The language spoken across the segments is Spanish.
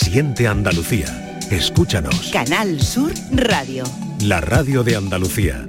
Siente Andalucía. Escúchanos. Canal Sur Radio. La radio de Andalucía.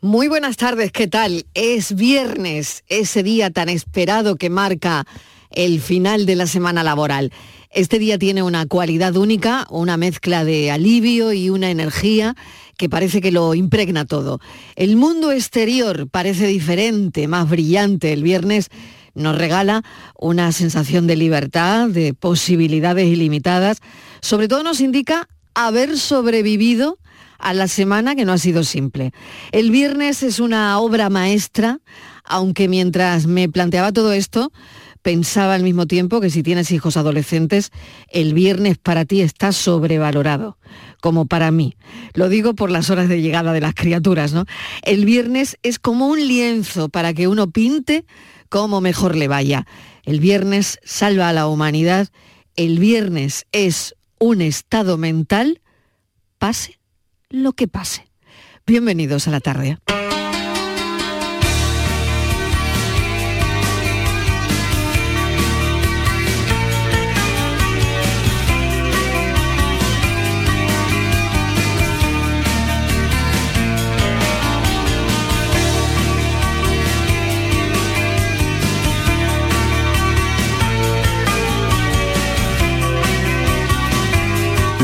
Muy buenas tardes, ¿qué tal? Es viernes, ese día tan esperado que marca el final de la semana laboral. Este día tiene una cualidad única, una mezcla de alivio y una energía que parece que lo impregna todo. El mundo exterior parece diferente, más brillante. El viernes nos regala una sensación de libertad, de posibilidades ilimitadas. Sobre todo nos indica haber sobrevivido a la semana que no ha sido simple. El viernes es una obra maestra, aunque mientras me planteaba todo esto, pensaba al mismo tiempo que si tienes hijos adolescentes, el viernes para ti está sobrevalorado, como para mí. Lo digo por las horas de llegada de las criaturas, ¿no? El viernes es como un lienzo para que uno pinte como mejor le vaya. El viernes salva a la humanidad. El viernes es un estado mental, pase lo que pase. Bienvenidos a la tarde.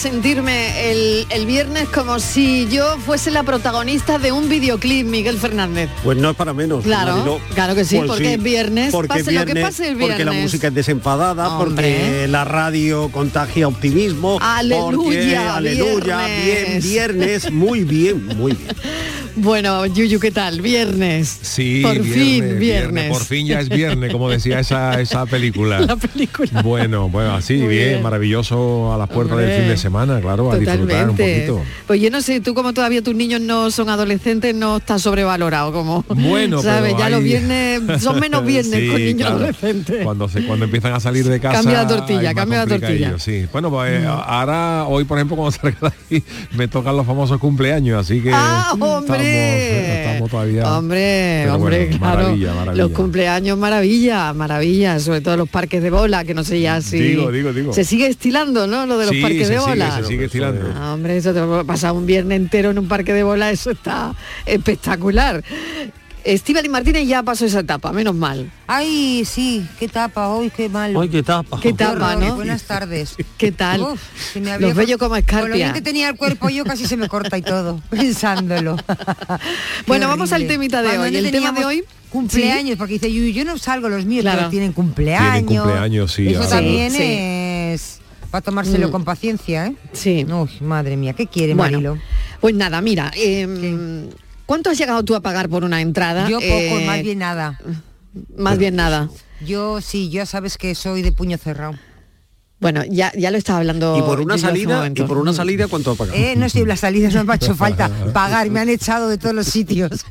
Sentirme el, el viernes como si yo fuese la protagonista de un videoclip, Miguel Fernández. Pues no es para menos. Claro, claro que sí, Pues porque es viernes, porque pase lo que viernes, pase el Porque la viernes. música es desenfadada, Hombre. porque la radio contagia optimismo. Aleluya, porque, aleluya, bien, viernes. viernes, muy bien, muy bien. Bueno, Yuyu, ¿qué tal? Viernes. Sí, Por viernes, fin, viernes. Por fin ya es viernes, como decía esa, esa película. La película. Bueno, bueno, así, bien, bien. maravilloso a las puertas Hombre, del fin de semana, claro, a disfrutar un poquito. Pues yo no sé, tú como todavía tus niños no son adolescentes, no está sobrevalorado como. Bueno, ¿sabes? pero Ya hay- los viernes son menos viernes Sí, con niños claro. adolescentes. Cuando se cuando empiezan a salir de casa. Cambia la tortilla, cambia la tortilla. Sí. Bueno, pues eh, ahora, hoy por ejemplo, cuando salga de aquí, me tocan los famosos cumpleaños, así que ¡Ah, estamos, hombre! estamos todavía. Hombre, Pero hombre, bueno, claro. maravilla, maravilla. Los cumpleaños, maravilla, maravilla. Sobre todo los parques de bola, que no sé ya si. Digo, digo, digo. Se sigue estilando, ¿no? Lo de los Sí, parques de sigue, bola. se sigue estirando. Ah, hombre, eso te va a pasar un viernes entero en un parque de bola, eso está espectacular. Estíbal y Martínez ya pasó esa etapa, menos mal. Ay, sí, qué tapa, hoy qué malo. Ay, qué tapa. Qué tapa, ¿no? Buenas tardes. ¿Qué tal? Uf, se me había Los bellos como Con lo bien escarpia. que tenía el cuerpo yo casi se me corta y todo, pensándolo. Bueno, vamos al temita de Cuando hoy. El tema de hoy, Cumpleaños, porque dice, yo, yo no salgo los míos, Claro. pero tienen cumpleaños. Tienen cumpleaños, sí, Eso también sí. es para tomárselo Mm. con paciencia, ¿eh? Sí. Uy, madre mía, ¿qué quiere Bueno, Marilo? Pues nada, mira, eh, ¿cuánto has llegado tú a pagar por una entrada? Yo poco, Eh, más bien nada. Más bien nada. Yo sí, ya sabes que soy de puño cerrado. Bueno, ya, ya lo estaba hablando. Y por una salida, y por una salida, ¿cuánto ha pagado? Eh, no sé, las salidas no me ha hecho falta pagar, me han echado de todos los sitios.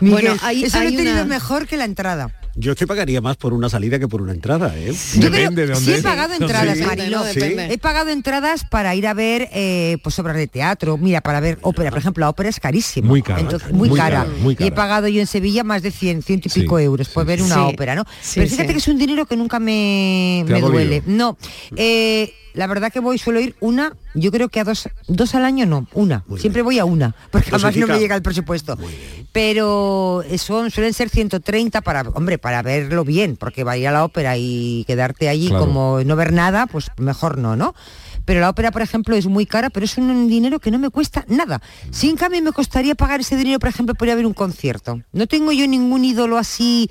Miguel, Bueno, hay- eso lo he tenido una- mejor que la entrada. Yo es que pagaría más por una salida que por una entrada, ¿eh? Depende de dónde sí he pagado Sí. entradas, Sí. Marilo. He pagado entradas para ir a ver eh, pues obras de teatro. Mira, para ver ópera, por ejemplo, la ópera es carísima. Muy cara, Entonces, muy, muy cara. cara, muy Y he pagado yo en Sevilla más de 100, ciento y Sí, pico euros por sí, ver sí. una Sí. ópera, ¿no? Sí, Pero fíjate sí. que es un dinero que nunca me, ¿Te ha me duele. No. eh, la verdad que voy, suelo ir una, yo creo que a dos, dos al año no, una. Siempre voy a una, porque además no me llega el presupuesto. Pero son, suelen ser 130 para, hombre, para verlo bien, porque va a ir a la ópera y quedarte allí Claro. como no ver nada, pues mejor no, ¿no? Pero la ópera, por ejemplo, es muy cara, pero es un dinero que no me cuesta nada. Si en cambio me costaría pagar ese dinero, por ejemplo, por ir a ver un concierto. No tengo yo ningún ídolo así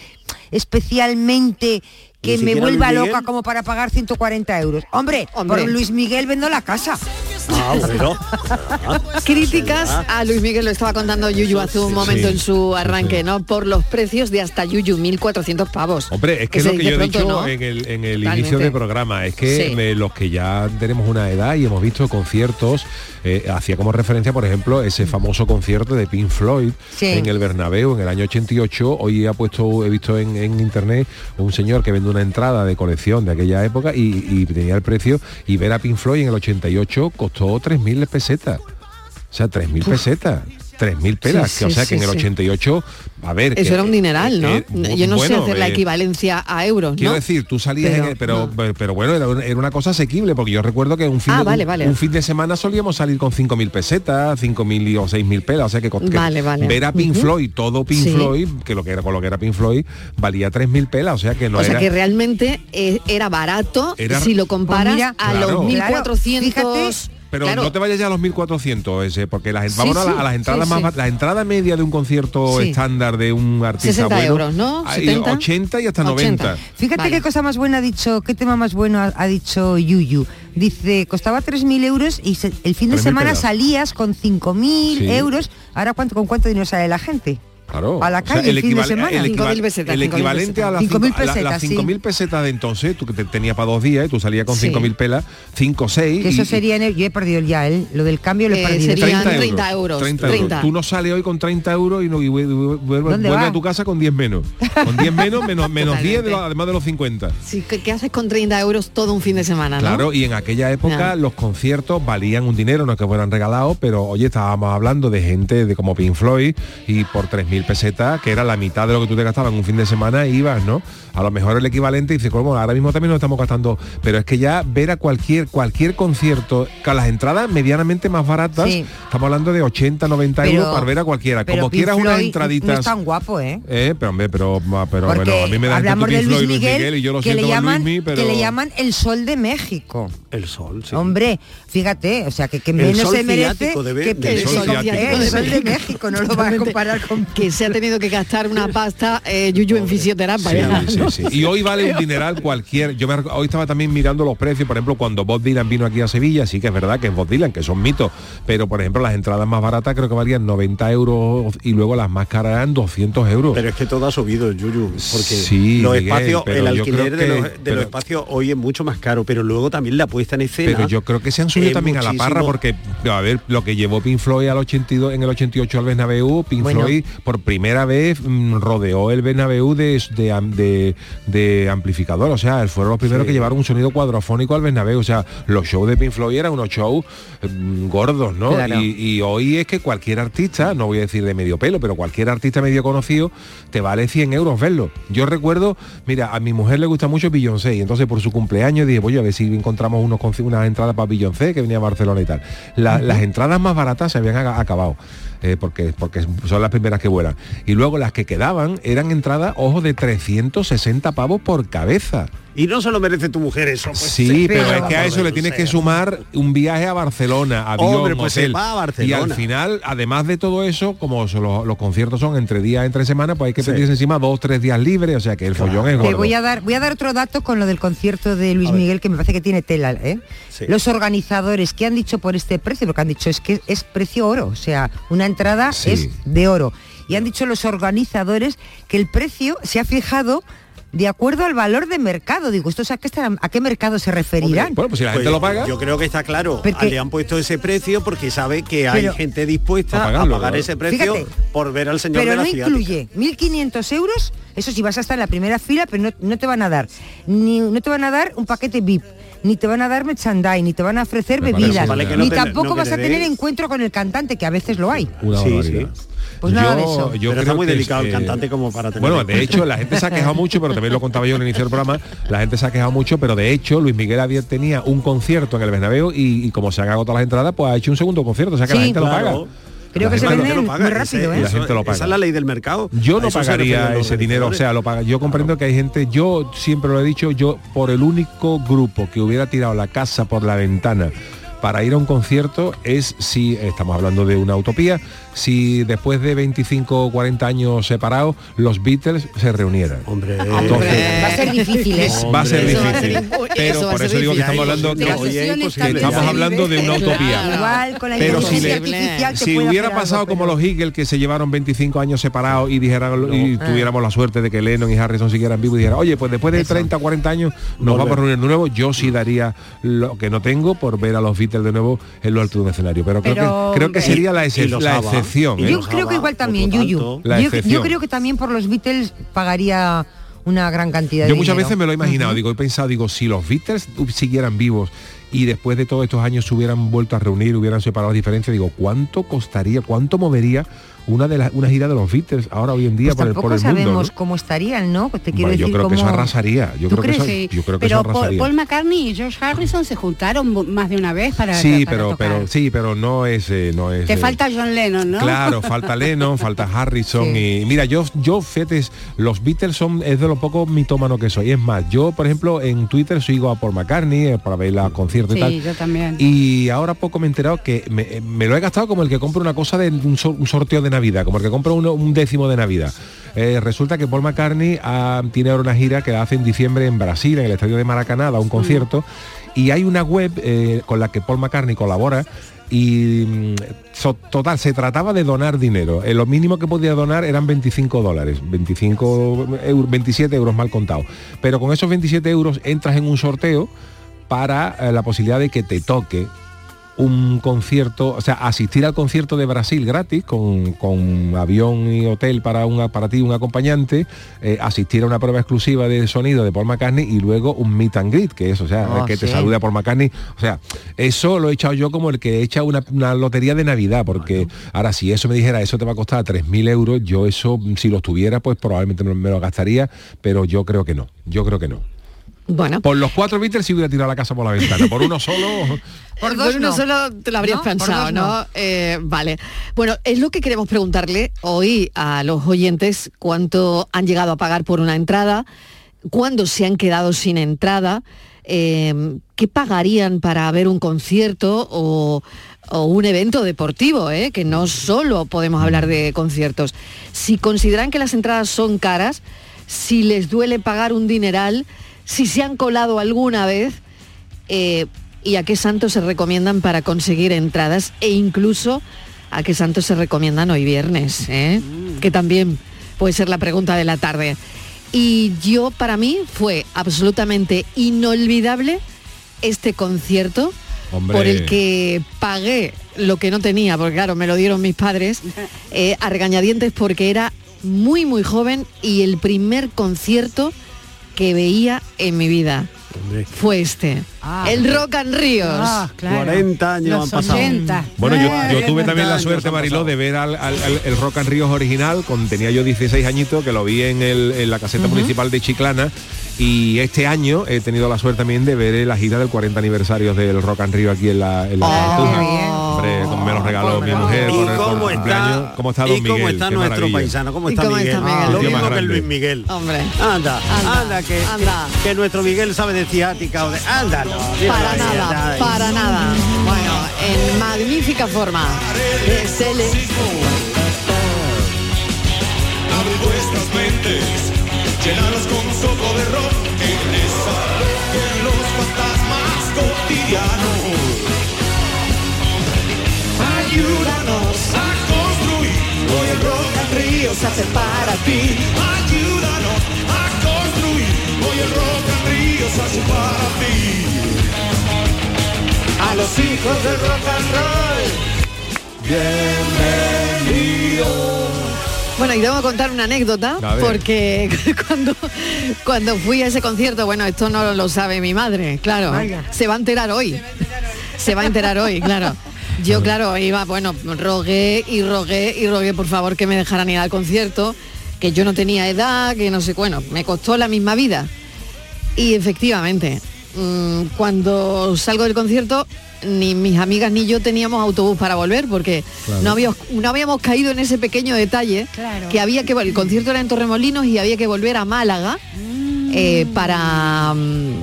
especialmente que ¿Ni me vuelva loca como para pagar 140 euros. Hombre, Hombre. por Luis Miguel vendo la casa. Ah, bueno. Críticas a Luis Miguel, lo estaba contando Yuyu hace un momento sí, en su arranque, sí. ¿no? Por los precios de hasta Yuyu, 1.400 pavos. Hombre, es que, es se lo que yo he pronto, dicho ¿no? en el, en el Totalmente. inicio del programa, es que Sí. me- los que ya tenemos una edad y hemos visto conciertos, eh, hacía como referencia, por ejemplo, ese famoso concierto de Pink Floyd en el Bernabéu en el año 88. Hoy ha puesto, he visto en, en internet un señor que vende una entrada de colección de aquella época y, y tenía el precio y ver a Pink Floyd en el 88 costó 3.000 pesetas. O sea, 3.000 pesetas. 3.000 pelas, Sí, que, o sí, sea que en el sí. 88, a ver... Eso que- era un dineral, ¿no? eh, Yo no sé hacer la eh, equivalencia a euros, Quiero ¿no? decir, tú salías Pero, en el- pero, no. pero, pero bueno, era una, era una cosa asequible, porque yo recuerdo que un fin, Ah, de, vale, un, vale. un fin de semana solíamos salir con 5.000 pesetas, 5.000 o 6.000 pelas, o sea que, Vale, vale. ver a Pink. Floyd, todo Pink Sí. Floyd, que lo que era con lo que era Pink Floyd, valía 3.000 pelas, o sea que no o sea que realmente eh, era barato Era- si lo comparas Pues mira, a claro. los Claro, 1.400. Pero Claro. no te vayas ya a los 1400 ese, porque las, Sí, vámonos a, sí, la- a las entradas sí, más sí. la entrada media de un concierto Sí. estándar de un artista 60 bueno, euros, ¿no? hay 70. 80 y hasta 80. 90. Fíjate Vale. qué cosa más buena ha dicho, qué tema más bueno ha, ha dicho Yuyu. Dice, costaba 3.000 euros y se- el fin de 3.000 semana pelas. salías con 5.000 Sí. euros. Ahora, ¿cuánto, ¿con cuánto dinero sale la gente? Claro. A la O sea, calle el fin de semana. el 5.000 equival- pesetas, el 5.000 equivalente a las 5.000 cinco- a la- las pesetas, sí. 5.000 pesetas de entonces, tú que te tenías para dos días, y tú salías con Sí. 5.000 pelas, 5 6 Que eso sería, en el- yo he perdido ya, el- lo del cambio lo he Eh, perdido. serían 30 euros, 30 30. Tú no sales hoy con 30 euros y, no, y vuelve, vuelve- ¿Dónde vuelve va? a tu casa con 10 menos. Con 10 menos, menos, menos 10 de lo- además de los 50. Sí, ¿qué, qué haces con 30 euros todo un fin de semana, no? Claro, y en aquella época Ya. los conciertos valían un dinero, no es que fueran regalados, pero oye, estábamos hablando de gente de como Pink Floyd y por 3.000 pesetas, que era la mitad de lo que tú te gastabas en un fin de semana, ibas, ¿no? A lo mejor el equivalente dice, como ahora mismo también nos estamos gastando, pero es que ya ver a cualquier cualquier concierto, con las entradas medianamente más baratas, Sí. estamos hablando de 80, 90 Pero- euros para ver a cualquiera. pero Como Pink quieras unas Floyd entraditas. No es tan guapo, ¿eh? Eh, pero hombre, pero, pero Porque bueno, a mí me da hablamos de Luis Miguel, y yo lo que, le siento con llaman, Luismi, pero... que le llaman el sol de México. El sol, sí. Hombre, fíjate, o sea, que, que El menos se merece debe- que, el sol de México, no lo vas a comparar con... Que se ha tenido que gastar una pasta eh, Yuyu en fisioterapia. Sí, ¿verdad? sí, sí. Y hoy vale un dineral cualquier. Yo me hoy estaba también mirando los precios, por ejemplo, cuando Bob Dylan vino aquí a Sevilla, sí que es verdad que es Bob Dylan, que son mitos, pero por ejemplo las entradas más baratas creo que valían 90 euros y luego las más caras eran 200 euros. Pero es que todo ha subido, Yuyu, porque Sí, los Miguel, espacios, el alquiler de, que- los, de pero- los espacios hoy es mucho más caro, pero luego también la puesta en escena. pero yo creo que se han subido también a la parra porque a ver lo que llevó Pink Floyd al 82 en el 88 al Bernabéu Pink Bueno. Floyd por primera vez mm, rodeó el Bernabéu de, de, am- de- de amplificador. O sea fueron los primeros Sí. que llevaron un sonido cuadrofónico al Bernabéu o sea los shows de Pink Floyd eran unos shows mm, gordos no Claro. y, y hoy es que cualquier artista no voy a decir de medio pelo pero cualquier artista medio conocido te vale 100 euros verlo. Yo recuerdo mira a mi mujer le gusta mucho Beyoncé y entonces por su cumpleaños dije voy a ver si encontramos unos unas entradas para Beyoncé que venía a Barcelona y tal La- las entradas más baratas se habían acabado eh, porque, porque son las primeras que vuelan. Y luego las que quedaban eran entradas ojo de 360 pavos por cabeza Y no solo merece tu mujer eso. pues, Sí, pero, pero es que a eso a le tienes que sumar un viaje a Barcelona, avión, Hombre, pues se hotel. va a Y Barcelona. al final, además de todo eso, como son los, los conciertos son entre días, entre semanas, pues hay que Sí. pedirse encima dos, tres días libres, o sea que el follón es Te gordo. voy a dar, voy a dar otro dato con lo del concierto de Luis Miguel que me parece que tiene tela, ¿eh? Sí. Los organizadores que han dicho por este precio, porque han dicho es que es precio oro, o sea, una entrada Sí. es de oro. Y han dicho los organizadores que el precio se ha fijado de acuerdo al valor de mercado. Digo, ¿estos a qué, a qué mercado se referirán? Bueno, pues si la Pues gente lo paga, Yo creo que está claro. Porque- Le han puesto ese precio porque sabe que hay Pero- gente dispuesta A a, pagar ese precio Fíjate, por ver al señor pero de la no ciudad. incluye 1.500 euros, eso sí vas a estar en la primera fila, pero no, no te van a dar ni no te van a dar un paquete VIP, ni te van a dar merchandise, ni te van a ofrecer bebidas, vale que no ni te- tampoco no vas a te tener encuentro con el cantante, que a veces lo hay. una Sí, barbaridad. sí. Pues nada de eso. yo Pero está muy que es, delicado el eh, cantante como para tener Bueno, en de hecho, la gente se ha quejado mucho, pero también lo contaba yo al inicio del programa, la gente se ha quejado mucho, pero de hecho Luis Miguel había tenía un concierto en el Bernabéu y, y como se han agotado las entradas, pues ha hecho un segundo concierto, o sea que la gente lo paga. Creo La que se gente lo- venden lo paga, muy rápido, ¿eh? La eso- gente lo paga. Esa es la ley del mercado. Yo A no pagaría ese dinero, o sea, lo paga. Yo comprendo que hay gente, yo siempre lo he dicho, yo por el único grupo que hubiera tirado la casa por la ventana para ir a un concierto es si estamos hablando de una utopía, si después de 25 o 40 años separados los Beatles se reunieran. Hombre, Entonces, Va a ser difícil, ¿eh? va a ser Eso va a difícil, pero por eso digo que estamos hablando que, estamos hablando de una utopía. Igual con la Pero si le- si hubiera pasado algo, como pero- los Eagles que se llevaron 25 años separados y dijeran y Ah. tuviéramos la suerte de que Lennon y Harrison siguieran vivos y dijeran, oye, pues después de 30 o 40 años nos Volver. vamos a reunir de nuevo, yo sí daría lo que no tengo por ver a los Beatles de nuevo en lo alto de un escenario. Pero, creo Pero- que creo que sería la, ex- excepción. ¿eh? Yo creo que igual también, Yuyu. Yo, yo creo que también por los Beatles pagaría una gran cantidad de Yo muchas dinero. veces me lo he imaginado, digo, he pensado, digo, si los Beatles siguieran vivos y después de todos estos años se hubieran vuelto a reunir, hubieran separado las diferencias, digo, ¿cuánto costaría, cuánto movería una de las una gira de los Beatles ahora hoy en día Pues por el, tampoco por el sabemos mundo? ¿no? cómo estarían, ¿no? Te quiero Bueno, yo decir creo que eso cómo- arrasaría. Yo ¿Tú creo que eso, yo creo que pero eso Paul, arrasaría. Paul McCartney y George Harrison se juntaron más de una vez para sí, para pero, tocar. pero sí, pero no es, eh, no es. Te eh, falta John Lennon, ¿no? Claro, falta Lennon, falta Harrison y mira, yo yo fetes, los Beatles son es de lo poco mitómano que soy. Es más, yo por ejemplo en Twitter sigo a Paul McCartney eh, para ver los conciertos y Sí, tal. yo también. Y ahora poco me he enterado que me, me lo he gastado como el que compra una cosa de un, un sorteo de Navidad, como el que compra uno- un décimo de Navidad. Eh, resulta que Paul McCartney ah, tiene ahora una gira que la hace en diciembre en Brasil, en el estadio de Maracaná, da un concierto. Y hay una web eh, con la que Paul McCartney colabora y mm, so- total, se trataba de donar dinero. Eh, lo mínimo que podía donar eran 25 dólares, 25 euros, 27 euros mal contados. Pero con esos 27 euros entras en un sorteo para eh, la posibilidad de que te toque un concierto, o sea, asistir al concierto de Brasil gratis con, con avión y hotel para, un, para ti, un acompañante, eh, asistir a una prueba exclusiva de sonido de Paul McCartney y luego un meet and greet, que es, o sea, Oh, que te sí. saluda Paul McCartney. O sea, eso lo he echado yo como el que echa una, una lotería de Navidad, porque ahora si eso me dijera, eso te va a costar 3.000 euros, yo eso, si lo tuviera, pues probablemente me, me lo gastaría, pero yo creo que no, yo creo que no. Bueno, Por los cuatro Beatles sí hubiera tirado la casa por la ventana, por uno solo... Por Por dos uno no. solo te lo habrías pensado, ¿no? no. Eh, vale. Bueno, es lo que queremos preguntarle hoy a los oyentes, cuánto han llegado a pagar por una entrada, cuándo se han quedado sin entrada, eh, qué pagarían para ver un concierto o, o un evento deportivo, ¿eh? que no solo podemos hablar de conciertos. Si consideran que las entradas son caras, si les duele pagar un dineral, si se han colado alguna vez, eh, y a qué santos se recomiendan para conseguir entradas e incluso a qué santos se recomiendan hoy viernes, ¿eh? que también puede ser la pregunta de la tarde. Y yo para mí fue absolutamente inolvidable este concierto Hombre. por el que pagué lo que no tenía, porque claro, me lo dieron mis padres, eh, a regañadientes porque era muy muy joven y el primer concierto que veía en mi vida fue este. Ah. el Rock and Ríos. Ah, claro. 40 años Los han pasado. 80. Bueno, yo, yo tuve también la suerte, Mariló, de ver al, al- al- el Rock and Ríos original, con, tenía yo 16 añitos, que lo vi en, el- en la caseta municipal de Chiclana, y este año he tenido la suerte también de ver la gira del 40 aniversario del Rock and Río aquí en la, en la Oh. Hombre, como me lo regaló mi mujer ¿Y por el, cómo está, ¿Cómo está y Don cómo Miguel? está Qué nuestro maravilla. paisano? ¿Cómo ¿Y está cómo Miguel? está Miguel? Lo mismo que el. Luis Miguel. Hombre. Anda, Anda, anda, que, anda. que nuestro Miguel sabe de ciática o de... Anda, no, Para nada, para nada. Bueno, en magnífica forma. Llénalos con un soplo de rock en esa que los fantasmas cotidianos. Ayúdanos a construir, hoy el rock and río se hace para ti. Ayúdanos a construir, hoy el rock and río se hace para ti. A los hijos del rock and roll. Bienvenidos. Bueno, y debo contar una anécdota, porque cuando, cuando fui a ese concierto, bueno, esto no lo sabe mi madre, claro, Vaya. se va a enterar hoy. Se va a enterar hoy, claro. Yo, claro, iba, bueno, rogué y rogué y rogué, por favor, que me dejaran ir al concierto, que yo no tenía edad, que no sé, bueno, me costó la misma vida. Y efectivamente, mm, cuando salgo del concierto, ni mis amigas ni yo teníamos autobús para volver, porque Claro. no, habíamos, no habíamos caído en ese pequeño detalle, Claro. que había que, el concierto era en Torremolinos y había que volver a Málaga eh, para... mm,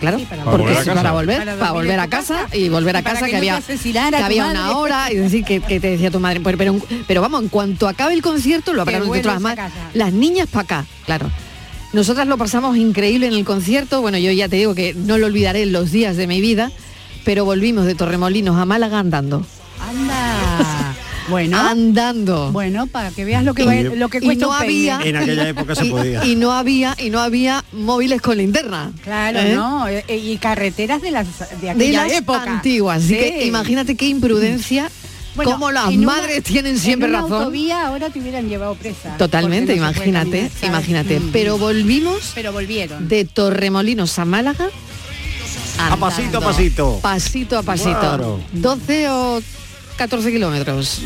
Claro, para porque volver a sí, casa. para volver, Para para, dormir volver en a casa casa. y volver a Y casa que había, que había una hora y decir que, que te decía tu madre, pero, pero, pero vamos, en cuanto acabe el concierto, lo habrán casa. las niñas para acá, claro. Nosotras lo pasamos increíble en el concierto, bueno, yo ya te digo que no lo olvidaré en los días de mi vida, pero volvimos de Torremolinos a Málaga andando. Anda. Bueno. Andando. Bueno, para que veas lo que, Y- va- lo que y cuesta no un peine. había En aquella época se y- podía. Y, no había y no había móviles con linterna. Claro, ¿eh? ¿no? Eh, Y carreteras de las de de aquella las época. antiguas. Así Sí. que imagínate qué imprudencia, Bueno, cómo las una- madres tienen siempre en una razón. autovía ahora te hubieran llevado presa. Totalmente, no imagínate, imagínate. Mm. Pero volvimos Pero volvieron. de Torremolinos a Málaga. A pasito a pasito. Pasito a pasito. Claro. 12 o 14 kilómetros.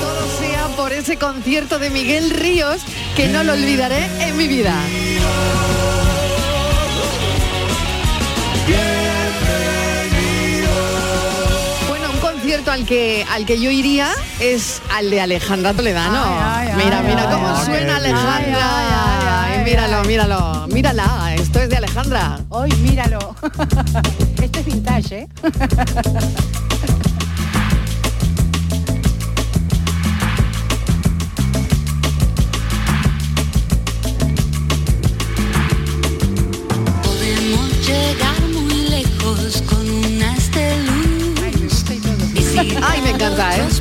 Todo sea por ese concierto de Miguel Ríos que no lo olvidaré en mi vida. Bueno, un concierto al que al que yo iría es al de Alejandra Toledano. Ay, ay, mira, ay, mira ay, cómo ay, suena ay, Alejandra. Míralo, míralo. Mírala, esto es de Alejandra. Hoy, míralo. este es vintage, ¿eh? Podemos llegar muy lejos con de luz. Ay, me encanta, ¿eh?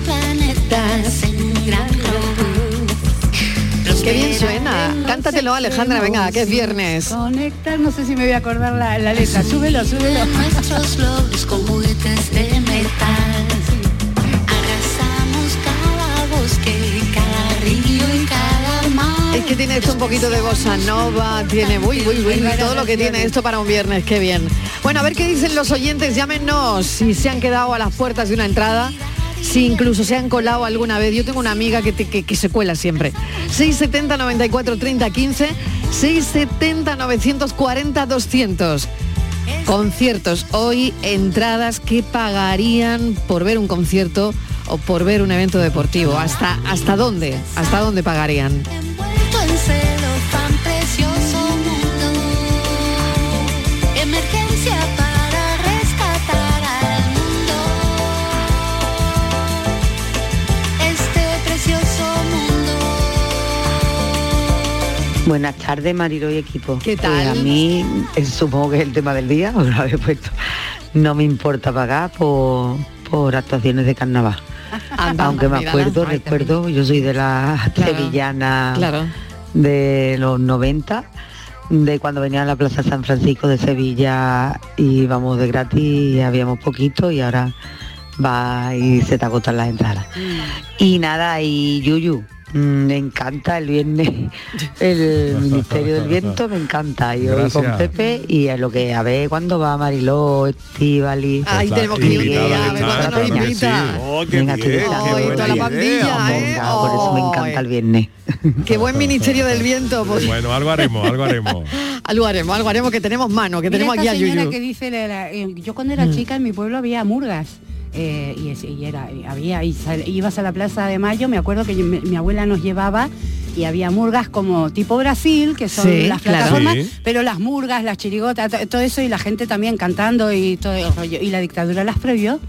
Cántatelo, Alejandra, venga, que es viernes. Conectar, no sé si me voy a acordar la, la letra. Súbelo, súbelo. Nuestros logros con juguetes de metal. Arrasamos cada bosque, cada río y cada mar. Es que tiene esto un poquito de bossa nova, tiene uy, uy, uy, todo lo que tiene esto para un viernes, qué bien. Bueno, a ver qué dicen los oyentes, llámenos si se han quedado a las puertas de una entrada, si incluso se han colado alguna vez. Yo tengo una amiga que, te- que, que se cuela siempre. 670 94 30 15, 670 940 200. Conciertos, hoy entradas que pagarían por ver un concierto o por ver un evento deportivo. ¿Hasta, hasta dónde? ¿Hasta dónde pagarían? Buenas tardes, Marilo y equipo. ¿Qué tal? Pues a mí, eh, supongo que es el tema del día, os lo habéis puesto. No me importa pagar por, por actuaciones de carnaval. Anda, Aunque me acuerdo, recuerdo, yo soy de la Claro, sevillana Claro. de los 90, de cuando venía a la Plaza San Francisco de Sevilla y íbamos de gratis y habíamos poquito y ahora va y se te agotan las entradas. Y nada, y Yuyu, mm, me encanta el viernes, el Ministerio del Viento, me encanta. Y hoy con Gracias. Pepe y a lo que a ver cuándo va Mariló, Estivali. Ahí tenemos que ir un día, a ver cuándo nos invita. Oh, qué Venga, bien, toda la idea. pandilla, ¿eh? Venga, por eso me encanta el viernes. Qué buen ministerio del viento. Pues, Bueno, algo haremos, algo haremos. algo haremos, algo haremos que tenemos mano, que Mira tenemos aquí esta a señora Yuyu. que dice, la- la- eh, yo cuando era Mm. chica en mi pueblo había murgas. Eh, y, era, había, y sal- ibas a la Plaza de Mayo, me acuerdo que mi, mi abuela nos llevaba y había murgas como tipo Brasil, que son Sí, las claro. plataformas, Sí. pero las murgas, las chirigotas, to- todo eso y la gente también cantando y todo el rollo. Y la dictadura las prohibió.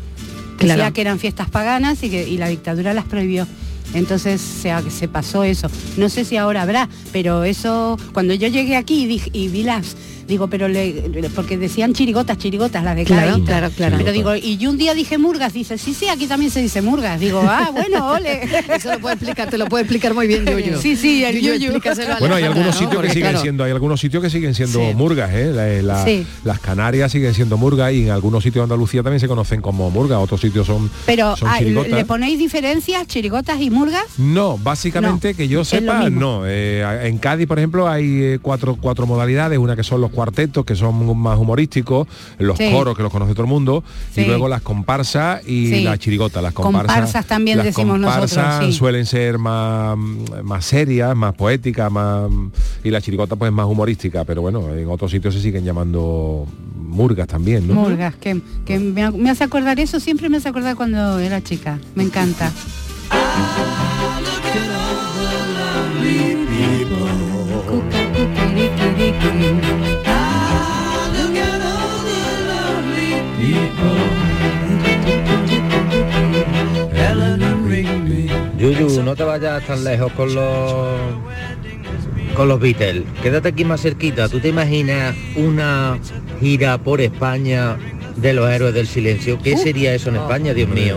Decía que eran fiestas paganas y que y la dictadura las prohibió. Entonces se, se pasó eso. No sé si ahora habrá, pero eso, cuando yo llegué aquí y, dije- y vi las, digo, pero le, porque decían chirigotas, chirigotas, las de Claro, Cádiz. claro, claro. Pero digo, y yo un día dije murgas, dice, sí, sí, aquí también se dice murgas. Digo, ah, bueno, ole. Eso lo puede explicar, te lo puede explicar muy bien Yuyu. Sí, sí, el Yuyu. Bueno, hay algunos ¿no? sitios que siguen claro, siendo, hay algunos sitios que siguen siendo Sí. murgas, ¿eh? La- la- Sí. Las Canarias siguen siendo murgas y en algunos sitios de Andalucía también se conocen como murgas, otros sitios son, Pero son ah, chirigotas. ¿le ponéis diferencias, chirigotas y murgas? No, básicamente No, que yo sepa, no. Eh, en Cádiz, por ejemplo, hay eh, cuatro, cuatro modalidades, una que son los cuartetos que son más humorísticos, los Sí. coros que los conoce todo el mundo, Sí. y luego las comparsas y Sí. la chirigota. Las comparsas, Comparsas también las decimos nosotros, comparsas sí. suelen ser más, más serias, más poéticas, más y la chirigota pues más humorística, pero bueno, en otros sitios se siguen llamando murgas también, ¿no? Murgas, que, que me, me hace acordar eso, siempre me hace acordar cuando era chica. Me encanta. Yuyu, no te vayas tan lejos con los con los Beatles. Quédate aquí más cerquita. ¿Tú te imaginas una gira por España de los héroes del silencio? ¿Qué sería eso en España, Dios mío?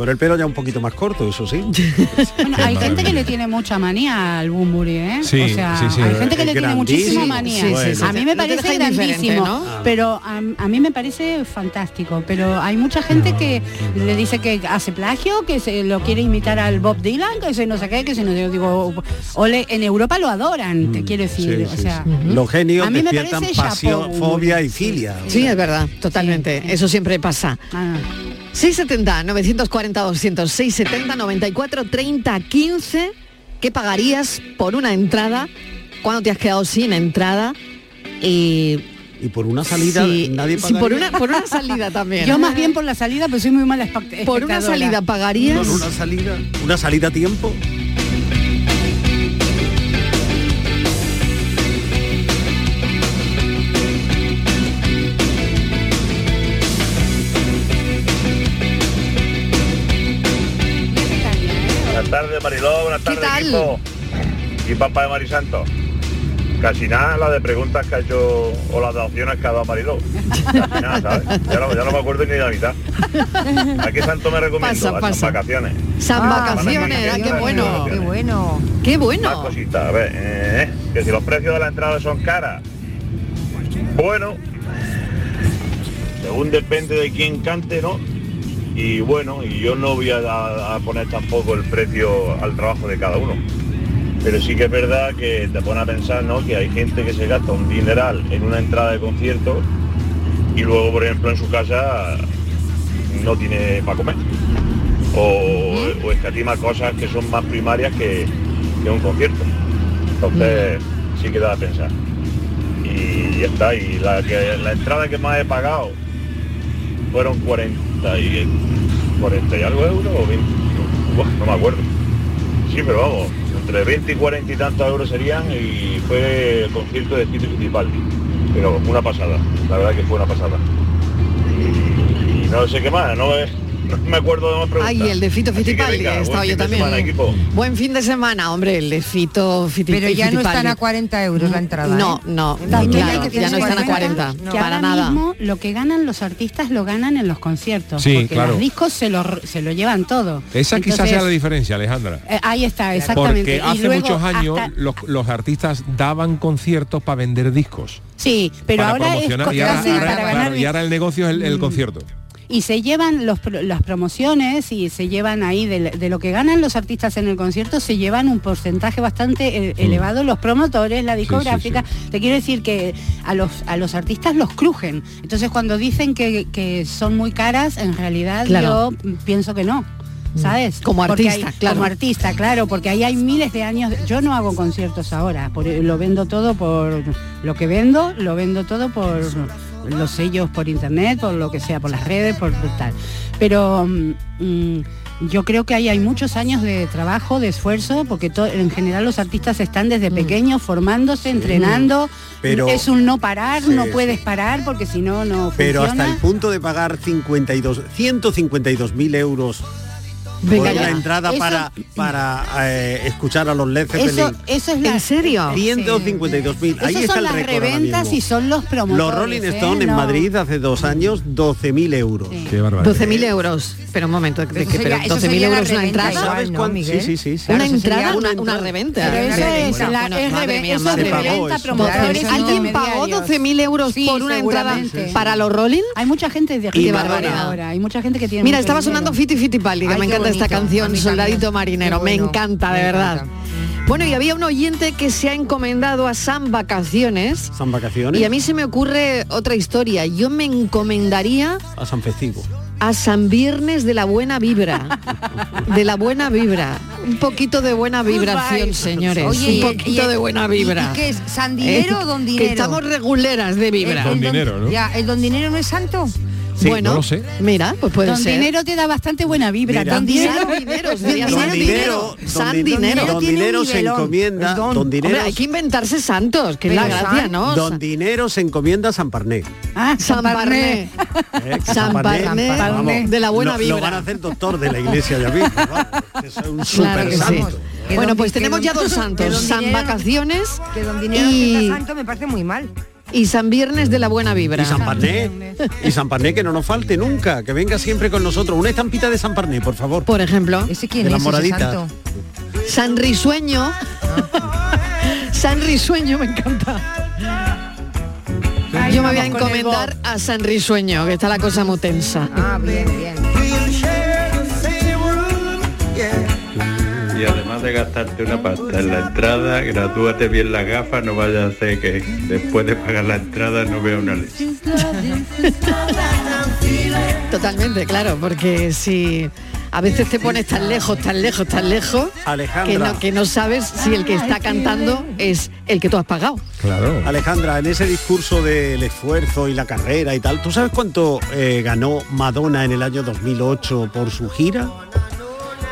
Con el pelo ya un poquito más corto, eso sí. Bueno, hay gente que le tiene mucha manía al Bumburi, ¿eh? Sí, o sea, sí, sí. hay gente que le tiene muchísima manía. Sí, sí, sí. A mí me parece grandísimo, ¿no? pero a, a mí me parece fantástico. Pero hay mucha gente que le dice que hace plagio, que se lo quiere imitar al Bob Dylan, que se no sé qué, que se no yo digo, ole, en Europa lo adoran, te quiero decir. Sí, o sí, sea, sí. Los genios a mí me despiertan pasión, fobia y filia. Sí, es verdad, totalmente. Eso siempre pasa. Ah. 670 940 200 670 94 30 15 ¿Qué pagarías por una entrada cuando te has quedado sin entrada? Y Y por una salida Sí, nadie sí, por pagaría. una por una salida también. Yo más bien por la salida, pero soy muy mala espect- por una espectadora. salida pagarías Por una salida, una salida a tiempo. Tardes, Mariló. Buenas tardes, tal? equipo. Y papá de Marisanto. Casi nada la de preguntas que ha hecho o las de opciones que ha dado Mariló. Casi nada, ¿sabes? Ya no, ya no me acuerdo ni de la mitad. ¿A qué santo me recomiendo? Pasa, a San. Vacaciones. San Ah, vacaciones, ah, qué bueno. Qué bueno. Qué Más bueno. cositas, a ver, eh, que si los precios de la entrada son caras. Bueno, según depende de quién cante, ¿no? Y bueno, y yo no voy a, poner tampoco el precio al trabajo de cada uno. Pero sí que es verdad que te pone a pensar, ¿no? Que hay gente que se gasta un dineral en una entrada de concierto y luego, por ejemplo, en su casa no tiene para comer. O, escatima cosas que son más primarias que, un concierto. Entonces, sí que da a pensar. Y ya está. Y la, la entrada que más he pagado fueron 40 y, 40 y algo euros o 20, Buah, no me acuerdo. Sí, pero vamos, entre 20 y 40 y tantos euros serían y fue el concierto de Tito Fittipaldi. Pero una pasada, la verdad que fue una pasada. Y, y no sé qué más, no, es- no me acuerdo de más preguntas. Ay, el de Fito venga, he buen estado yo fin de también. semana. Buen fin de semana, hombre, el de Fito Fittipaldi. Pero ya no están a 40 euros la entrada. No, ¿eh? no, También claro, ya tener no están a en cuenta 40, que para ahora nada. mismo lo que ganan los artistas lo ganan en los conciertos. Sí, porque claro. los discos se lo, se lo llevan todo. Esa quizás Entonces, sea la diferencia, Alejandra. eh, ahí está, exactamente. Porque Y hace luego muchos años hasta- los, los artistas daban conciertos para vender discos. sí, pero ahora es promocionar y ahora, casi ahora- para claro, ganar y ahora el negocio es el, el Mm. concierto. Y se llevan los, las promociones y se llevan ahí de, de lo que ganan los artistas en el concierto se llevan un porcentaje bastante eh, elevado los promotores la discográfica. te quiero decir que a los a los artistas los crujen. Entonces cuando dicen que, que son muy caras en realidad Claro. yo pienso que no ¿Sabes? Como artista, hay- claro. Como artista, claro, porque ahí hay miles de años. Yo no hago conciertos ahora, por- lo vendo todo por lo que vendo, lo vendo todo por los sellos por internet, por lo que sea, por las redes, por tal. Pero mm, mm, yo creo que ahí hay muchos años de trabajo, de esfuerzo, porque en general los artistas están desde pequeños formándose, entrenando. Pero- es un no parar, no puedes parar porque si no, no Pero funciona. hasta el punto de pagar 52, 152 mil euros Venga por una entrada Eso- para, para eh, escuchar a los Led Zeppelin. Eso, eso es la... ¿En serio? 152 mil. Ahí está son el las récord reventas y son los promotores. Los Rolling ¿eh? Stone en No. Madrid hace dos años 12 mil euros. Qué barbaridad. 12.000 euros. Pero un momento, Pero eso 12.000 sería la euros una reventa entrada. ¿Sabes ¿no, cuánto? Miguel? Sí, sí, sí. sí. Una entrada, una, una reventa. Pero eso es, la, es, madre mía, es reventa, promotores, ¿Alguien pagó intermediarios. 12.000 euros Sí, por una entrada para los Rolling? Hay mucha gente de, Madonna. barbaridad ahora. Hay mucha gente que tiene Mira, estaba sonando Fiti Fiti que Ay, me encanta bonito. A canción. Soldadito Marinero. Me encanta, de Me verdad. encanta. Bueno, y había un oyente que se ha encomendado a San Vacaciones. San Vacaciones. Y a mí se me ocurre otra historia. Yo me encomendaría A San Festivo. a San Viernes de la buena vibra. De la buena vibra. Un poquito de buena vibración, señores. Oye, un poquito y- de buena y- y vibra. qué es, San Dinero Eh, o Don que Dinero? estamos reguleras de vibra. El- el don- Ya, ¿el don dinero no es santo? Bueno, no lo sé. mira, pues puede Don ser. Dinero te da bastante buena vibra. Mira. Don San Dinero, Dinero, Don San Dinero, San Dinero. Don Dinero se encomienda, don. Don Dinero, Hombre, hay que inventarse santos, que es la gracia, ¿no? Don Dinero se encomienda a San Parné. Ah, San Parné. ¿eh? San Parné, vamos, de la buena lo, vibra. Lo van a hacer doctor de la iglesia vamos, que es un super sí. santo. Bueno, pues tenemos ya dos santos, San Dinero- Vacaciones Que don dinero y, santo me parece muy mal. Y San Viernes de la Buena Vibra. Y San Parné, y San Parné que no nos falte nunca, que venga siempre con nosotros. Una estampita de San Parné, por favor. Por ejemplo, ¿Ese quién De la es moradita. santo? San Risueño. San Risueño me encanta. Yo me voy a encomendar a San Risueño, que está la cosa muy tensa. Ah, bien, bien. Además de gastarte una pasta en la entrada, gratúate bien las gafas, no vaya a ser que después de pagar la entrada no vea una leche. Totalmente, claro, porque si a veces te pones tan lejos, tan lejos, tan lejos, que Alejandra. no, que no sabes si el que está cantando es el que tú has pagado. Claro. Alejandra, en ese discurso del esfuerzo y la carrera y tal, ¿tú sabes cuánto eh, ganó Madonna en el año 2008 por su gira?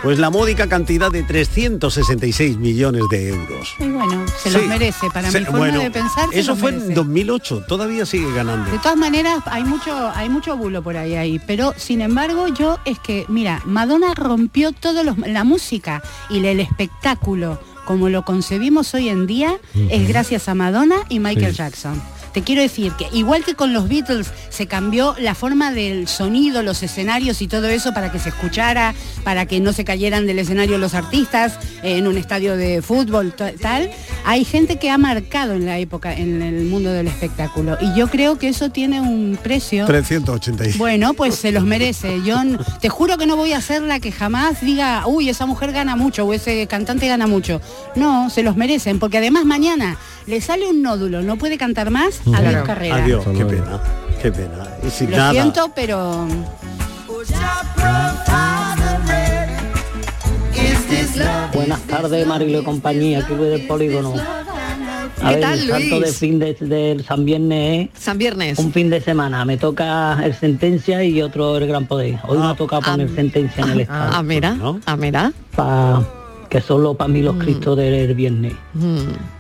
Pues la módica cantidad de 366 millones de euros. Y bueno, se los Sí. merece. Para Se- mi forma bueno, de pensar, se Eso los fue en merece. 2008, todavía sigue ganando. De todas maneras, hay mucho, hay mucho bulo por ahí, ahí. Pero sin embargo, yo es que, mira, Madonna rompió todos los, la música y el espectáculo como lo concebimos hoy en día es gracias a Madonna y Michael Sí. Jackson. Te quiero decir que igual que con los Beatles se cambió la forma del sonido, los escenarios y todo eso para que se escuchara, para que no se cayeran del escenario los artistas eh, en un estadio de fútbol, tal, hay gente que ha marcado en la época, en el mundo del espectáculo. Y yo creo que eso tiene un precio. 386. Bueno, pues se los merece. Yo te juro que no voy a ser la que jamás diga, uy, esa mujer gana mucho o ese cantante gana mucho. No, se los merecen, porque además mañana le sale un nódulo, no puede cantar más, adiós Claro. carrera. Adiós, qué pena, qué pena. Y sin Lo nada. siento, pero Buenas tardes, Marilo y compañía, aquí Luis del Polígono. A ¿Qué ver, tal, el santo Luis? de fin de, del San Viernes es San Viernes. un fin de semana. Me toca el Sentencia y otro el Gran Poder. Hoy me ha tocado poner Sentencia en el estado. Ah, mira, ah, mira. Pa- que solo para mí los Mm. cristos del viernes,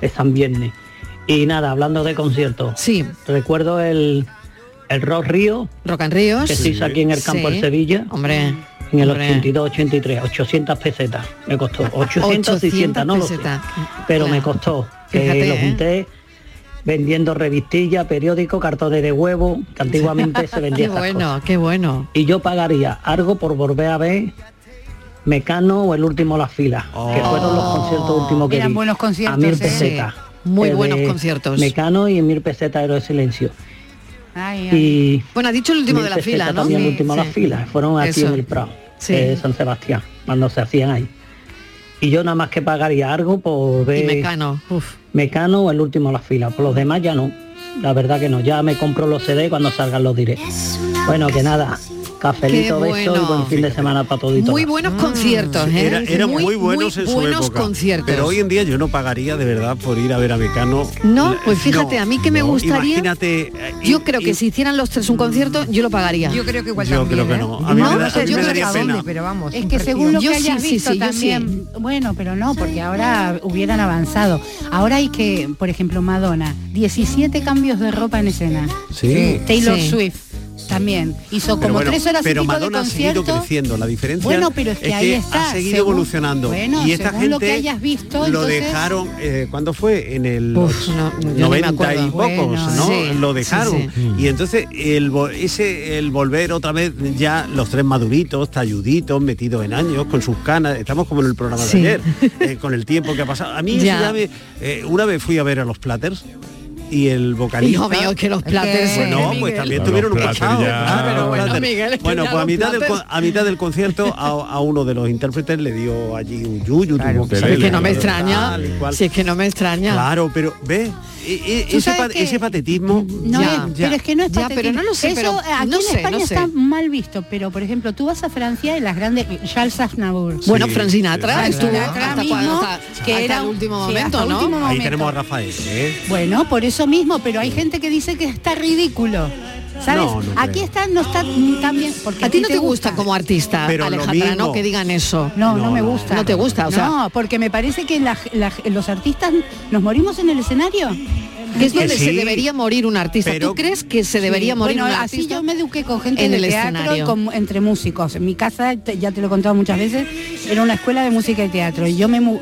de San Viernes. Y nada, hablando de conciertos. Sí. Recuerdo el, el Rock Río. Rock and Ríos. Que se hizo aquí en el campo Sí. de Sevilla. Hombre. En el hombre. 82-83, 800 pesetas me costó. 800, 800 600, no lo sé. Pero Claro. me costó. Que Fíjate, lo ¿eh? junté vendiendo revistillas, periódicos, cartones de huevo, que antiguamente se vendía Qué bueno, cosas. qué bueno. Y yo pagaría algo por volver a ver Mecano o el último Las Filas, que fueron los conciertos últimos que Eran vi. buenos conciertos, A mil ¿eh? pesetas. Sí, muy Eh, buenos conciertos. Mecano y mil pesetas Héroe de Silencio. Ay, ay. Y Bueno, ha dicho el último de la fila, ¿no? También el Sí, último de sí. las filas. Fueron aquí Eso. en el Prado, Sí. de San Sebastián, cuando se hacían ahí. Y yo nada más que pagaría algo por ver Y Mecano. Uf. Mecano o el último de las filas. Por los demás ya no. La verdad que no. Ya me compro los CD cuando salgan los directos. Bueno, que nada. Cafelito, Qué beso y bueno. buen fin de semana para todito. Muy buenos conciertos, ¿eh? Era- eran muy, buenos en su buenos época. conciertos. Pero hoy en día yo no pagaría de verdad por ir a ver a Mecano. No, pues fíjate, no, a mí que me no. gustaría. Imagínate. eh, Yo creo que si hicieran los tres un concierto, yo lo pagaría. Yo creo que igual Yo también, creo que ¿eh? no. A mí No, me, da- a mí yo me creo daría que a pena. Pero vamos, Es que según lo Yo que sí, hayas sí, visto sí, yo sí. también, bueno, pero no, porque ahora hubieran avanzado. Ahora hay que, por ejemplo, Madonna, 17 cambios de ropa en escena. Sí. Taylor. Swift también. Hizo Pero como bueno, tres horas y pero pico Madonna de ha seguido creciendo. La diferencia Bueno, pero es que ahí está, ha seguido según- evolucionando. bueno, y esta según gente lo que hayas visto, lo entonces- dejaron. Eh, ¿Cuándo fue? En el Uf, och- no, yo ni me 90 y pocos, Bueno, ¿no? sí, lo dejaron. sí. Y entonces el ese el volver otra vez ya los tres maduritos, talluditos, metidos en años, con sus canas. Estamos como en el programa Sí. de ayer, eh, con el tiempo que ha pasado. A mí eso Ya. ya me- eh, una vez fui a ver a los Platters y el vocalista. Hijo mío, que los plates, Bueno, pues Miguel. también tuvieron un claro, Pero los bueno, es pues a mitad, del, a mitad del concierto a, a uno de los intérpretes le dio allí un yuyu. tuvo que Es salir, que no me extraña. Si es que no me extraña. Claro, pero ve, e- e- Tú ese, sabes pa- que- ese patetismo. No Ya, es, pero es que no es Ya, pero no lo sé, Eso, pero aquí no en sé, España no sé. está mal visto, pero por ejemplo, tú vas a Francia y las grandes Charles Aznavour. Bueno, Sí, Sinatra sí, estuvo hasta, mismo, hasta- que hasta era el último sí, momento, ¿no? último Ahí momento. tenemos a Rafael. ¿eh? Bueno, por eso mismo, pero hay gente que dice que está ridículo. ¿Sabes? No, no Aquí creo. está, no está tan bien. Porque A ti no te gusta como artista, Pero Alejandra, mismo. ¿no? Que digan eso. No, no, No, me no. gusta. No te gusta, o sea- No, porque me parece que la- la- los artistas nos morimos en el escenario. Que es Que donde se sí. debería morir un artista. Pero- ¿Tú crees que se debería Sí, morir bueno, un así yo me eduqué con gente en de el teatro y con- entre músicos. En mi casa, te- ya te lo he contado muchas veces, era una escuela de música y teatro. Y yo me, mu-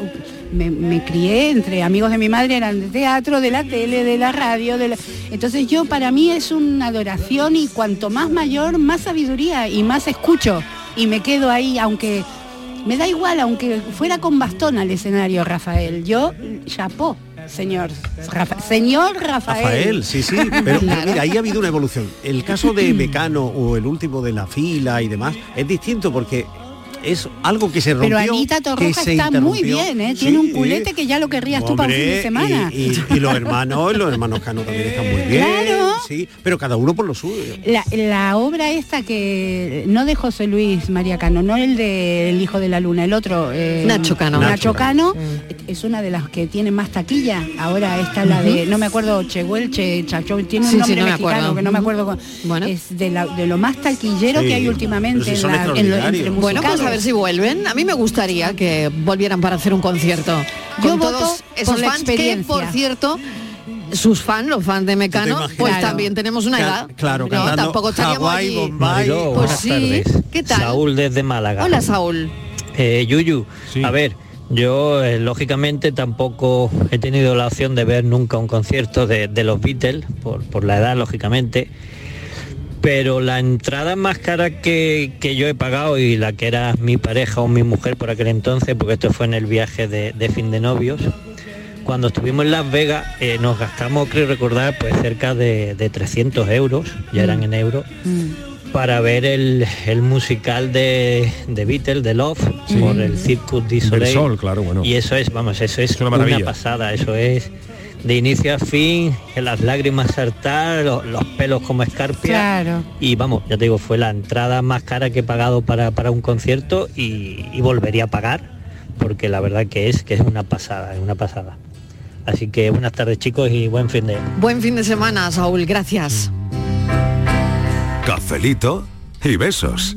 me, me crié entre amigos de mi madre, eran de teatro, de la tele, de la radio. De la- Entonces yo, para mí es una adoración y cuanto más mayor, más sabiduría y más escucho. Y me quedo ahí, aunque... Me da igual, aunque fuera con bastón al escenario, Rafael. Yo, chapó, señor. Rafa- señor Rafael. Rafael, sí, sí, pero, Claro. mira, ahí ha habido una evolución. El caso de Mecano o el último de la fila y demás es distinto porque es algo que se rompió. Pero Anita Torroja está muy bien, ¿eh? Tiene Sí, un culete que ya lo querrías tú para un fin de hombre, semana. Y, y- y los hermanos, los hermanos Cano también están muy bien. Claro. Sí, pero cada uno por lo suyo. La, la obra esta que no de José Luis María Cano, no el de El Hijo de la Luna, el otro eh, Nacho Cano. Nacho Nacho Cano es una de las que tiene más taquilla. Ahora está la de, no me acuerdo, Chehuel, Che, Chacho, tiene un Sí, sí, nombre no me mexicano acuerdo. que no me acuerdo. con- Bueno. Es de, la- de lo más taquillero Sí, que hay últimamente si en, la, en lo- entre extraordinarios. Bueno, pues a ver si vuelven. A mí me gustaría que volvieran para hacer un concierto. Yo Con voto todos esos fans que, por cierto, sus fans, los fans de Mecano, pues Claro. también tenemos una Ca- edad. claro, no, cantando tampoco estaríamos Hawái, allí. Bombay. Mariló, Pues sí. tardes. ¿Qué tal? Saúl desde Málaga. Hola, Saúl. Eh, Yuyu, Sí. a ver, yo eh, lógicamente tampoco he tenido la opción de ver nunca un concierto de, de los Beatles, por, por la edad, lógicamente. Pero la entrada más cara que, que yo he pagado y la que era mi pareja o mi mujer por aquel entonces, porque esto fue en el viaje de, de fin de novios, cuando estuvimos en Las Vegas eh, nos gastamos, creo recordar, pues cerca de, de 300 euros, ya eran en euros, para ver el, el musical de, de Beatles, de Love, por el Circus du Del Soleil. sol, claro, bueno. Y eso es, vamos, eso es, Es una una, maravilla. pasada, eso es de inicio a fin, las lágrimas saltar, lo- los, pelos como escarpia. Claro. Y vamos, ya te digo, fue la entrada más cara que he pagado para, para un concierto y, y volvería a pagar, porque la verdad que es que es una pasada, es una pasada. Así que buenas tardes chicos y buen fin de... Buen fin de semana, Saúl. Gracias. Cafelito y besos.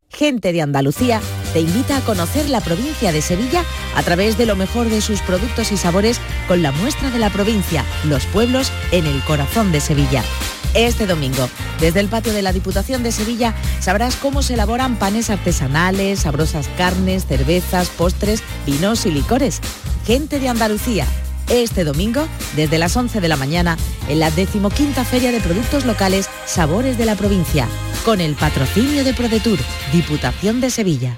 Gente de Andalucía te invita a conocer la provincia de Sevilla a través de lo mejor de sus productos y sabores con la muestra de la provincia, los pueblos en el corazón de Sevilla. Este domingo, desde el patio de la Diputación de Sevilla, sabrás cómo se elaboran panes artesanales, sabrosas carnes, cervezas, postres, vinos y licores. Gente de Andalucía, este domingo, desde las 11 de la mañana, en la decimoquinta Feria de Productos Locales Sabores de la Provincia, con el patrocinio de ProDetour, Diputación de Sevilla.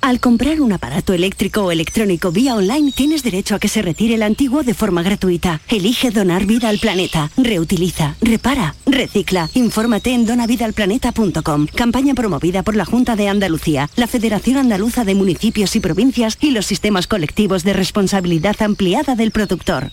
Al comprar un aparato eléctrico o electrónico vía online tienes derecho a que se retire el antiguo de forma gratuita. Elige donar vida al planeta. Reutiliza, repara, recicla. Infórmate en donavidalplaneta.com. Campaña promovida por la Junta de Andalucía, la Federación Andaluza de Municipios y Provincias y los sistemas colectivos de responsabilidad ampliada del productor.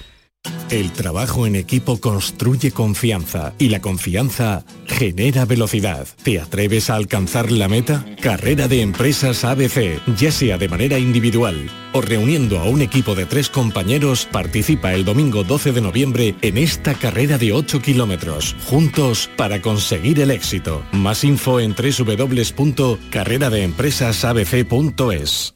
El trabajo en equipo construye confianza y la confianza genera velocidad. ¿Te atreves a alcanzar la meta? Carrera de Empresas ABC, ya sea de manera individual o reuniendo a un equipo de tres compañeros, participa el domingo 12 de noviembre en esta carrera de 8 kilómetros, juntos para conseguir el éxito. Más info en www.carreradeempresasabc.es.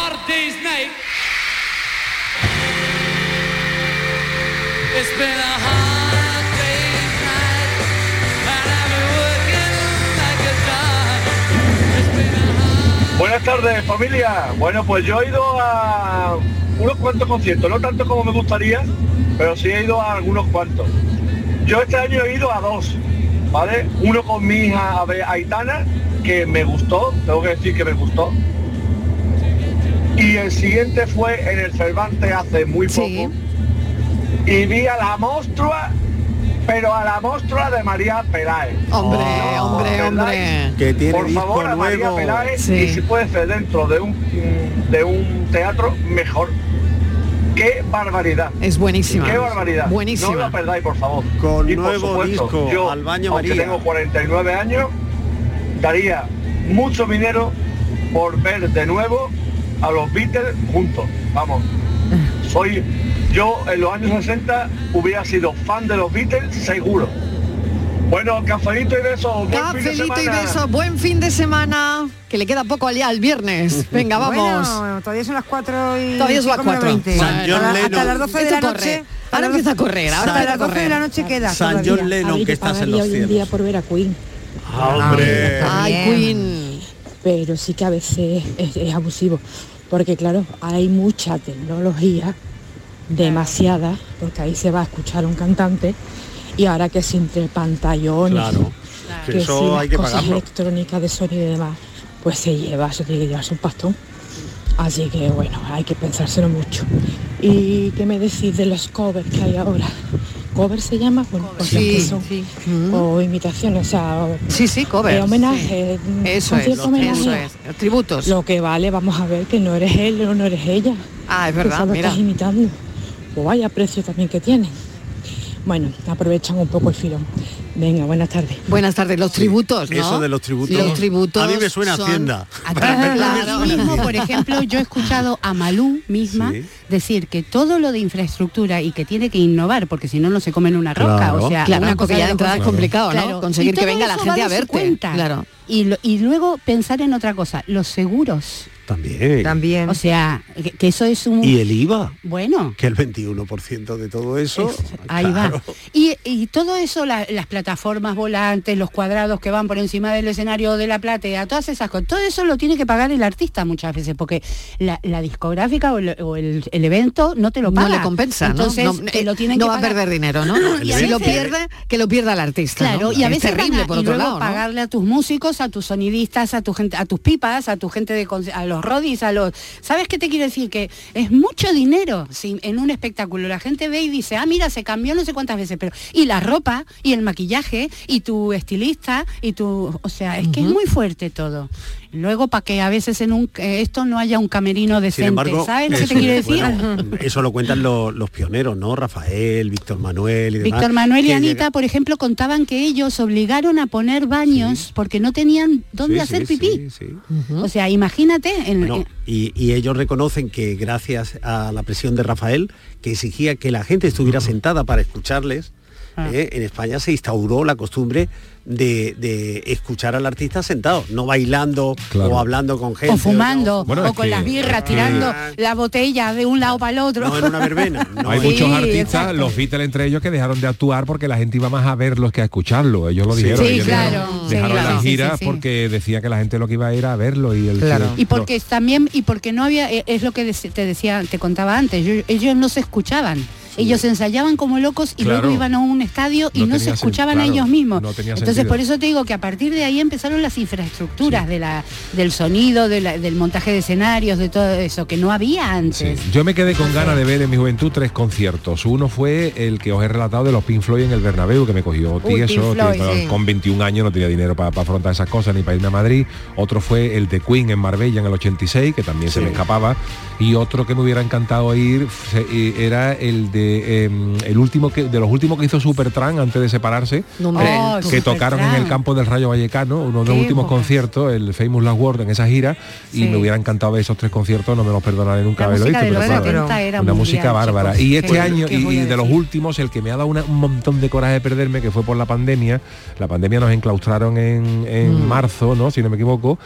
Buenas tardes familia. Bueno, pues yo he ido a unos cuantos conciertos, no tanto como me gustaría, pero sí he ido a algunos cuantos. Yo este año he ido a dos, ¿vale? Uno con mi hija Aitana, que me gustó, tengo que decir que me gustó. Y el siguiente fue en el Cervantes hace muy poco. Y vi a la monstrua, pero a la monstrua de María Peláez. Hombre, hombre, ¿Verdad? hombre. Que tiene Por disco favor, a María nuevo. Peláez, Sí. y si puede ser dentro de un de un teatro, mejor. ¡Qué barbaridad! Es buenísima. ¡Qué barbaridad! Buenísima. No la perdáis, por favor. Con Y, por nuevo supuesto, disco, yo, Al baño María. tengo 49 años, daría mucho dinero por ver de nuevo a los Beatles juntos. Vamos. Soy yo en los años 60 hubiera sido fan de los Beatles seguro. Bueno, cafelito y besos. buen fin de Cafelito y semana. besos, buen fin de semana, que le queda poco allá el viernes. Venga, vamos. Bueno, todavía son las 4 y Todavía son las cinco menos 4. 20. San John hasta, Lennon. hasta las 12 de Esto la corre. noche. Ahora empieza a correr, ahora hasta las 12 de la noche queda. San todavía. John Lennon, que estás en los hoy en cielos. día por ver a Queen. ¡Hombre! Ay, Queen. Pero sí que a veces es, es abusivo. Porque claro, hay mucha tecnología, demasiada, porque ahí se va a escuchar un cantante. Y ahora que es entre pantallones, Claro. que Que si eso las hay que cosas pagarlo. electrónicas de sonido y demás, pues se lleva, eso tiene que llevarse un pastón. Así que bueno, hay que pensárselo mucho. ¿Y qué me decís de los covers que hay ahora? ¿Cover se llama? Bueno, pues Sí, que son. sí. O imitaciones, o sea... o- Sí, sí, covers, de homenaje. sí. Eso es, homenaje. eso es. Tributos. Lo que vale, vamos a ver que no eres él o no eres ella. Ah, es verdad, mira. estás imitando. Pues vaya precio también que tienen. Bueno, aprovechan un poco el filón. Venga, buenas tardes. Buenas tardes, los tributos, ¿no? Eso de los tributos. Los tributos A mí me suena son- Hacienda. Claro. mismo, por ejemplo, yo he escuchado a Malú misma Sí. decir que todo lo de infraestructura y que tiene que innovar, porque si no, no se comen una roca. Claro. O sea, Claro, una cosa ya de entrada es complicado, ¿no? Conseguir que venga la gente a verte. cuenta. Claro. Y, lo- y luego pensar en otra cosa, los seguros. También. También. O sea, que, que eso es un... Y el IVA, Bueno, que el 21% de todo eso. Ahí claro. va. Y, y todo eso, la- las plataformas volantes, los cuadrados que van por encima del escenario de la platea, todas esas cosas, todo eso lo tiene que pagar el artista muchas veces, porque la, la discográfica o, el, o el- el evento no te lo No paga. le compensa, ¿no? Entonces, no, te eh, lo tienen no que va a perder dinero, ¿no? Y a si lo pierde, que lo pierda el artista. Claro, ¿no? y a es veces terrible van a- por y otro luego lado. ¿no? pagarle a tus músicos, a tus sonidistas, a tu gente, a tus pipas, a tu gente de a los rodis, a los... ¿Sabes qué te quiero decir? Que es mucho dinero sí, en un espectáculo. La gente ve y dice, ah, mira, se cambió no sé cuántas veces, pero... Y la ropa, y el maquillaje, y tu estilista, y tu... O sea, es que es muy fuerte todo. Luego, para que a veces en un eh, esto no haya un camerino Sin decente, embargo, ¿sabes lo que eso, te quiero decir? bueno, eso lo cuentan los, los pioneros, ¿no? Rafael, Víctor Manuel y demás. Víctor Manuel y Anita, llega- por ejemplo, contaban que ellos obligaron a poner baños porque no tenían dónde Sí, hacer sí, pipí. sí, sí. O sea, imagínate, en, Bueno, en- y, y ellos reconocen que gracias a la presión de Rafael, que exigía que la gente estuviera sentada para escucharles, Ah. eh, en España se instauró la costumbre de, de escuchar al artista sentado, no bailando o hablando con gente. o fumando, Bueno, o con que- las birras, es que- tirando la botella de un lado para el otro. No, en una verbena. Hay Sí, muchos artistas, exacto. los Beatles entre ellos, que dejaron de actuar porque la gente iba más a verlos que a escucharlo. Ellos lo dijeron. Sí, ellos claro. dejaron, Sí, dejaron claro. las giras sí, sí. porque decía que la gente lo que iba a ir a verlo y el Y porque también, y porque no había, eh, es lo que te decía, te contaba antes, yo- ellos no se escuchaban. Ellos ensayaban como locos y Claro. luego iban a un estadio y No no, se escuchaban claro, a ellos mismos. no Entonces sentido. por eso te digo que a partir de ahí empezaron las infraestructuras de la, del sonido, de la- del montaje de escenarios, de todo eso, que no había antes. Yo me quedé con ganas de ver en mi juventud tres conciertos. Uno fue el que os he relatado de los Pink Floyd en el Bernabéu, que me cogió tieso, con- sí. con 21 años no tenía dinero para afrontar esas cosas ni para irme a Madrid. Otro fue el de Queen en Marbella en el 86, que también se me escapaba. Y otro que me hubiera encantado ir eh, era el de em, el último que de los últimos que hizo Supertramp antes de separarse, eh, Oh, que tocaron en el campo del Rayo Vallecano, uno de los últimos época. conciertos, el Famous Last Word en esa gira, y me hubiera encantado ver esos tres conciertos, no me los perdonaré nunca haberlo visto, de pero los claro, 70 era una mundial, música bárbara. chicos. Y este Qué- año, qué y, de los últimos, el que me ha dado una- un montón de coraje de perderme, que fue por la pandemia, la pandemia nos enclaustraron en, en Mm. marzo, ¿no? Si no me equivoco,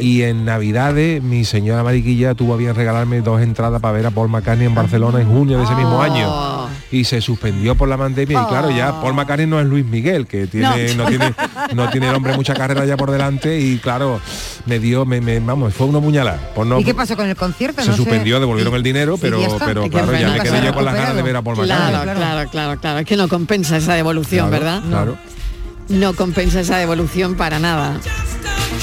y en Navidades mi señora Mariquilla tuvo a bien regalarme dos entradas para ver a Paul McCartney en Barcelona en junio de ese mismo Oh. Y se suspendió por la pandemia y claro, ya Paul McCartney no es Luis Miguel, que tiene, no. tiene, no tiene el hombre mucha carrera ya por delante y claro, me dio, me, me- vamos, fue una puñalada. Por no- ¿Y qué pasó con el concierto? se No sé. suspendió, devolvieron el dinero, pero, pero claro, ya me quedé yo con las ganas de ver a Paul McCartney. Claro, claro, claro, claro. Es que no compensa esa devolución, Claro, ¿verdad? Claro. No compensa esa devolución para nada.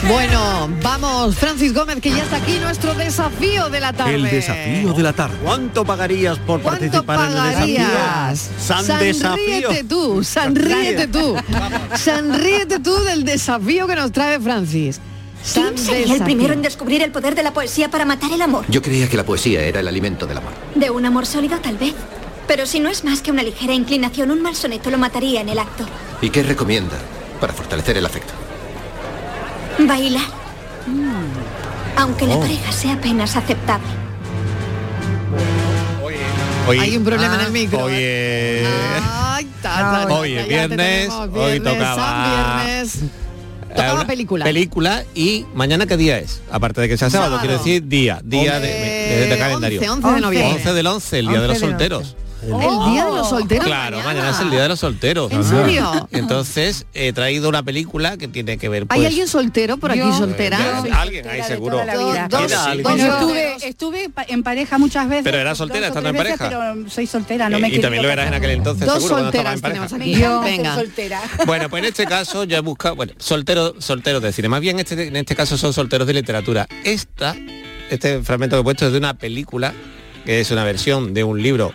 Bueno, vamos, Francis Gómez, que ya está aquí nuestro desafío de la tarde. El desafío de la tarde. ¿Cuánto pagarías por ¿Cuánto participar en el desafío? San Sonríete desafío. tú, sonríete tú. Sonríete tú del desafío que nos trae Francis. San ¿Quién sería el primero en descubrir el poder de la poesía para matar el amor? Yo creía que la poesía era el alimento del amor. De un amor sólido, tal vez. Pero si no es más que una ligera inclinación, un mal soneto lo mataría en el acto. ¿Y qué recomienda para fortalecer el afecto? Bailar. Aunque la Oh. pareja sea apenas aceptable. Hoy, Hay un problema en el micro. Hoy ¿eh? es, Ay, ta, ta, ta, hoy ya es te viernes, hoy tocaba... Viernes. Tocaba una película. Película y mañana qué día es, aparte de que sea sábado, Sábado. quiero decir día, día de, de- de calendario. 11, 11 de noviembre. 11 del 11, el día de los 11 solteros. El día de los solteros. Claro, mañana. es el día de los solteros. ¿En serio? Entonces he traído una película que tiene que ver. ¿Hay pues, alguien soltero por aquí, Yo- soltera? Alguien ahí seguro. toda la vida. Dos- Queda alguien. Bueno, Queda estuve, en pareja muchas veces. Pero era soltera, estando en veces, pareja. Pero soy soltera, no Eh, me y también lo eras en aquel entonces, Dos seguro, estaba en solteras pareja. aquí. Yo Venga. soltera. Bueno, pues en este caso yo he buscado, bueno, solteros solteros de cine. Más bien este, en este caso son solteros de literatura. Esta, este fragmento que he puesto es de una película, que es una versión de un libro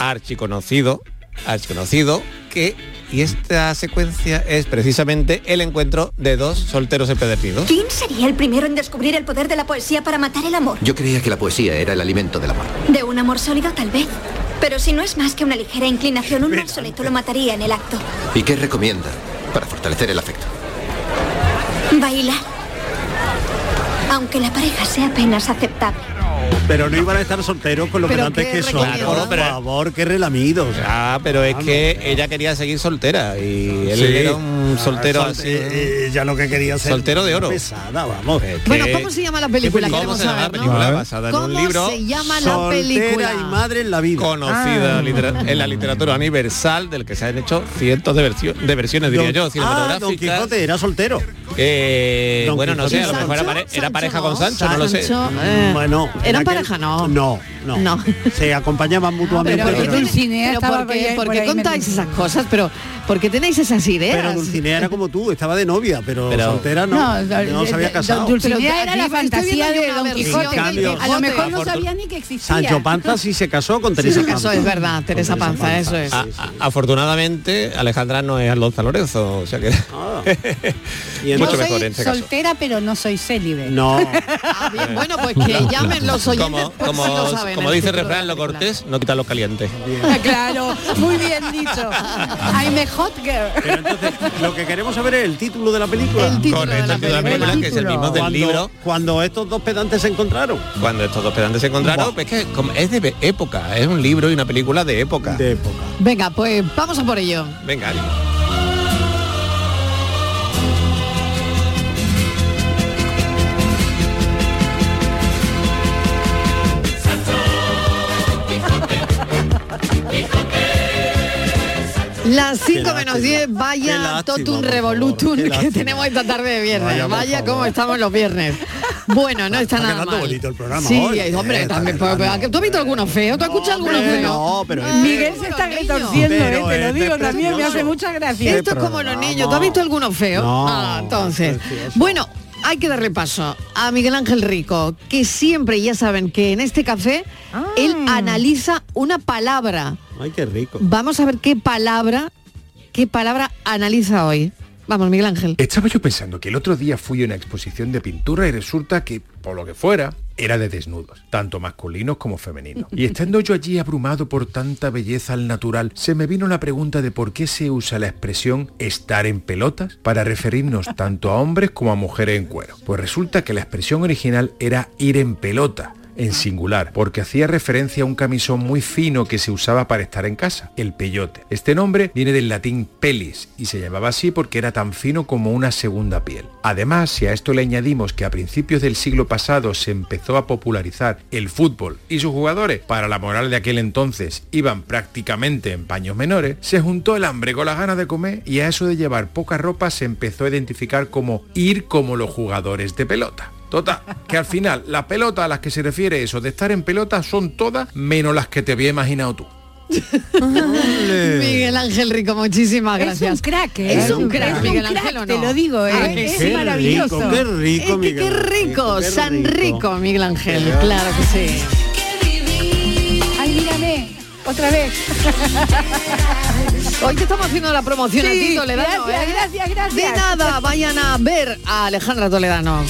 archiconocido, archiconocido, que, y esta secuencia es precisamente el encuentro de dos solteros empedernidos. ¿Quién sería el primero en descubrir el poder de la poesía para matar el amor? Yo creía que la poesía era el alimento del amor. De un amor sólido, tal vez. Pero si no es más que una ligera inclinación, un mal soneto lo mataría en el acto. ¿Y qué recomienda para fortalecer el afecto? Bailar. Aunque la pareja sea apenas aceptable. Pero no iban a estar solteros con lo Pero qué que son. recomiendo. Por favor, qué relamidos. Ah, pero es que ella quería seguir soltera y él Sí. era un soltero Ah, sol- así. eh, eh, ya lo que quería ser Soltero de oro. pesada, vamos. Bueno, ¿cómo se llama la película? ¿Cómo Queremos se llama la película? Basada en un ¿Cómo libro. se llama la película? y madre en la vida. Conocida Ah. en la literatura universal del que se han hecho cientos de, versio- de versiones, diría Don- yo, ah, Don cinematográficas. Quijote era soltero. Eh, bueno, no sé, a lo mejor era, pare- era pareja con Sancho, no lo sé. Eh, Bueno, eran pareja? No. No, no. No. Se acompañaban mutuamente. Pero, ¿por qué pero- tenéis- pero estaba ¿por qué, por ahí- por por qué ahí contáis esas cosas? Pero ¿por qué tenéis esas ideas? Pero Dulcinea era como tú, estaba de novia, pero, Pero- soltera no, No, no, se había Don casado. Dulcinea era la fantasía de Don Quijote. A lo mejor no sabía ni que existía. Sancho Panza sí se casó con Teresa Panza. es verdad, Teresa Panza, eso es. Afortunadamente, Alejandra no es Alonso Lorenzo, o sea que Y mucho Yo mejor soy en este caso. soltera, pero no soy célibe. No, Ah, bien, bueno, pues que llamen los oyentes Como, como, si lo saben. como el dice el refrán, lo cortés no quita lo caliente. claro, muy bien dicho. I'm a hot girl. pero entonces lo que queremos saber es el título de la película. El título Correcto, de la el título de la película. película, que es el mismo del cuando, libro. cuando estos dos pedantes se encontraron. Cuando estos dos pedantes se encontraron, es que es de época, es un libro y una película de época. De época. Venga, pues vamos a por ello. Venga, ánimo. Las 5 Qué menos lástima, 10, qué vaya lástima, totum revolutum que lástima. tenemos esta tarde de viernes. Vaya, Vaya, cómo estamos los viernes. Bueno, no está Está nada mal. bonito el programa Sí, hoy, eh, hombre, eh, también. ¿Tú has visto algunos feos? ¿Tú has escuchado algunos hombre, feos? no, pero este- Miguel se está retorciendo, eh, te lo este digo, también me hace mucha gracia. Esto es como los niños. ¿Tú has visto algunos feos? No, ah, entonces. precioso. Bueno, hay que darle paso a Miguel Ángel Rico, que siempre, ya saben, que en este café él analiza una palabra. Ay, qué rico. Vamos a ver qué palabra, qué palabra analiza hoy. Vamos, Miguel Ángel. Estaba yo pensando que el otro día fui a una exposición de pintura y resulta que, por lo que fuera, era de desnudos, tanto masculinos como femeninos. Y estando yo allí abrumado por tanta belleza al natural, se me vino la pregunta de por qué se usa la expresión estar en pelotas para referirnos tanto a hombres como a mujeres en cuero. Pues resulta que la expresión original era ir en pelota, en singular, porque hacía referencia a un camisón muy fino que se usaba para estar en casa, el peyote. Este nombre viene del latín pelis y se llamaba así porque era tan fino como una segunda piel. Además, si a esto le añadimos que a principios del siglo pasado se empezó a popularizar el fútbol y sus jugadores, para la moral de aquel entonces, iban prácticamente en paños menores, se juntó el hambre con las ganas de comer y a eso de llevar poca ropa se empezó a identificar como ir como los jugadores de pelota. Total, que al final las pelotas a las que se refiere eso de estar en pelota son todas menos las que te había imaginado tú. Miguel Ángel Rico, muchísimas gracias. Es un crack, ¿eh? Es un crack, Es un Miguel crack, Ángel, ¿o te lo digo, ¿eh? Es maravilloso. Rico, qué rico, Es que Miguel qué Ángel rico, qué San rico. Rico, Miguel Ángel, claro que sí. Ay, mírame, otra vez. Hoy que estamos haciendo la promoción a Sí, ti, Toledano, gracias, ¿eh? gracias, gracias. De nada, vayan a ver a Alejandra Toledano.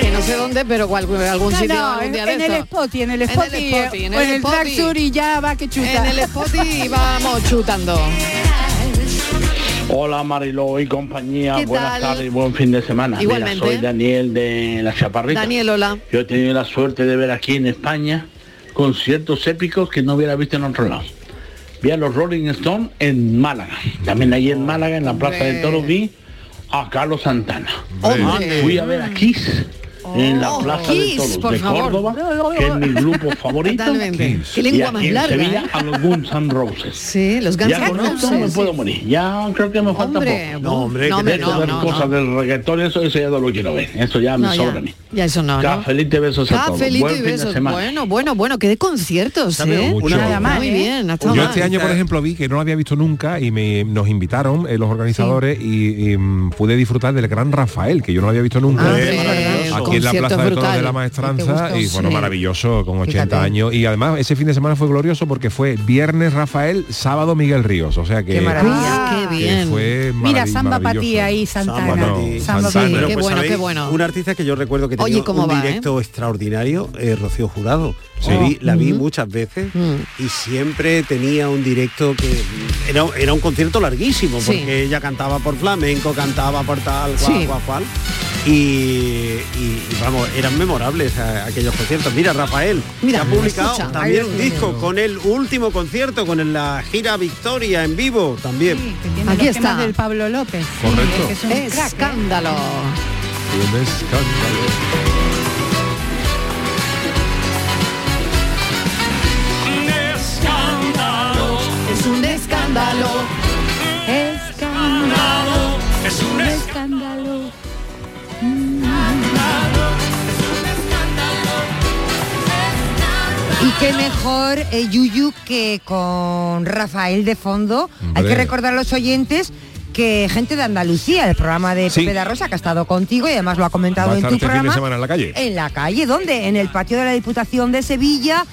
Que no sé dónde, pero cual- algún No, sitio no, algún en, día de en el. Spotty, en el En el Spotty, Spotty, en o el en el Spotty. Traxxur y ya va que chuta. En el Spotty vamos chutando. Hola Mariló y compañía, ¿Qué buenas tardes y buen fin de semana. Igualmente. Mira, soy Daniel de La Chaparrita. Daniel, hola. Yo he tenido la suerte de ver aquí en España conciertos épicos que no hubiera visto en otro lado. Vi a los Rolling Stones en Málaga. También allí en Málaga, en la Plaza de Toros, vi a Carlos Santana. Hombre. Fui a ver a Kiss en la Oh, Plaza Kiss, de Toros por de favor. Córdoba, que es mi grupo favorito. Totalmente. Qué lengua y aquí más en larga, Sevilla ¿eh? a los Guns N' Roses. Sí, los Guns ya N' con esto Roses, me sí. puedo morir. Ya creo que me falta Hombre, poco. No, hombre, no, hombre, Eso no, de no, cosas no. del reggaetón, eso, eso ya no lo quiero ver. Eso ya me No, sobra ya, a mí. ya eso no, ¿no? Cafelito y besos a todos. Buen y fin de besos. Bueno, bueno, bueno, que de conciertos. ¿eh? Nada mal, Muy ¿eh? bien, ha estado Yo este año, por ejemplo, vi que no lo había visto nunca y me, nos invitaron eh, los organizadores y, y, mm, pude disfrutar del gran Rafael, que yo no lo había visto nunca. Ah, Aquí en la Plaza de Toros de la ¿Te Maestranza y bueno, Sí. maravilloso, con 80 Fíjate. años. Y además ese fin de semana fue glorioso porque fue viernes Rafael, sábado Miguel Ríos. O sea que, Qué maravilla. Ah, qué que bien. fue Mira, samba maravilloso. ahí, Santana. Bueno, Samba. Bueno, Qué pues, bueno, qué bueno. Un artista que yo recuerdo que tenía Oye, ¿cómo un va, directo extraordinario, eh, Rocío Jurado. Sí. La vi, la vi Ujú. muchas veces Mm. y siempre tenía un directo que era, era un concierto larguísimo, Sí. porque ella cantaba por flamenco, cantaba por tal, cual, Sí. cual, cual. Y, y- y, vamos, eran memorables a- aquellos conciertos. Mira, Rafael, Mira, que ha publicado escucha. también un disco con el último concierto, con la gira Victoria en vivo también. Que tiene Aquí los está. del Pablo López. Sí, Correcto. que es un crack, ¿eh? Escándalo. Un escándalo. Es un escándalo. Escándalo. Es un escándalo. Qué mejor eh, Yuyu que con Rafael de fondo. Hay que recordar a los oyentes que gente de Andalucía, el programa de Sí. Pepe Rosa, que ha estado contigo y además lo ha comentado en tu fin de programa. semana en la calle. En la calle, ¿dónde? En el patio de la Diputación de Sevilla.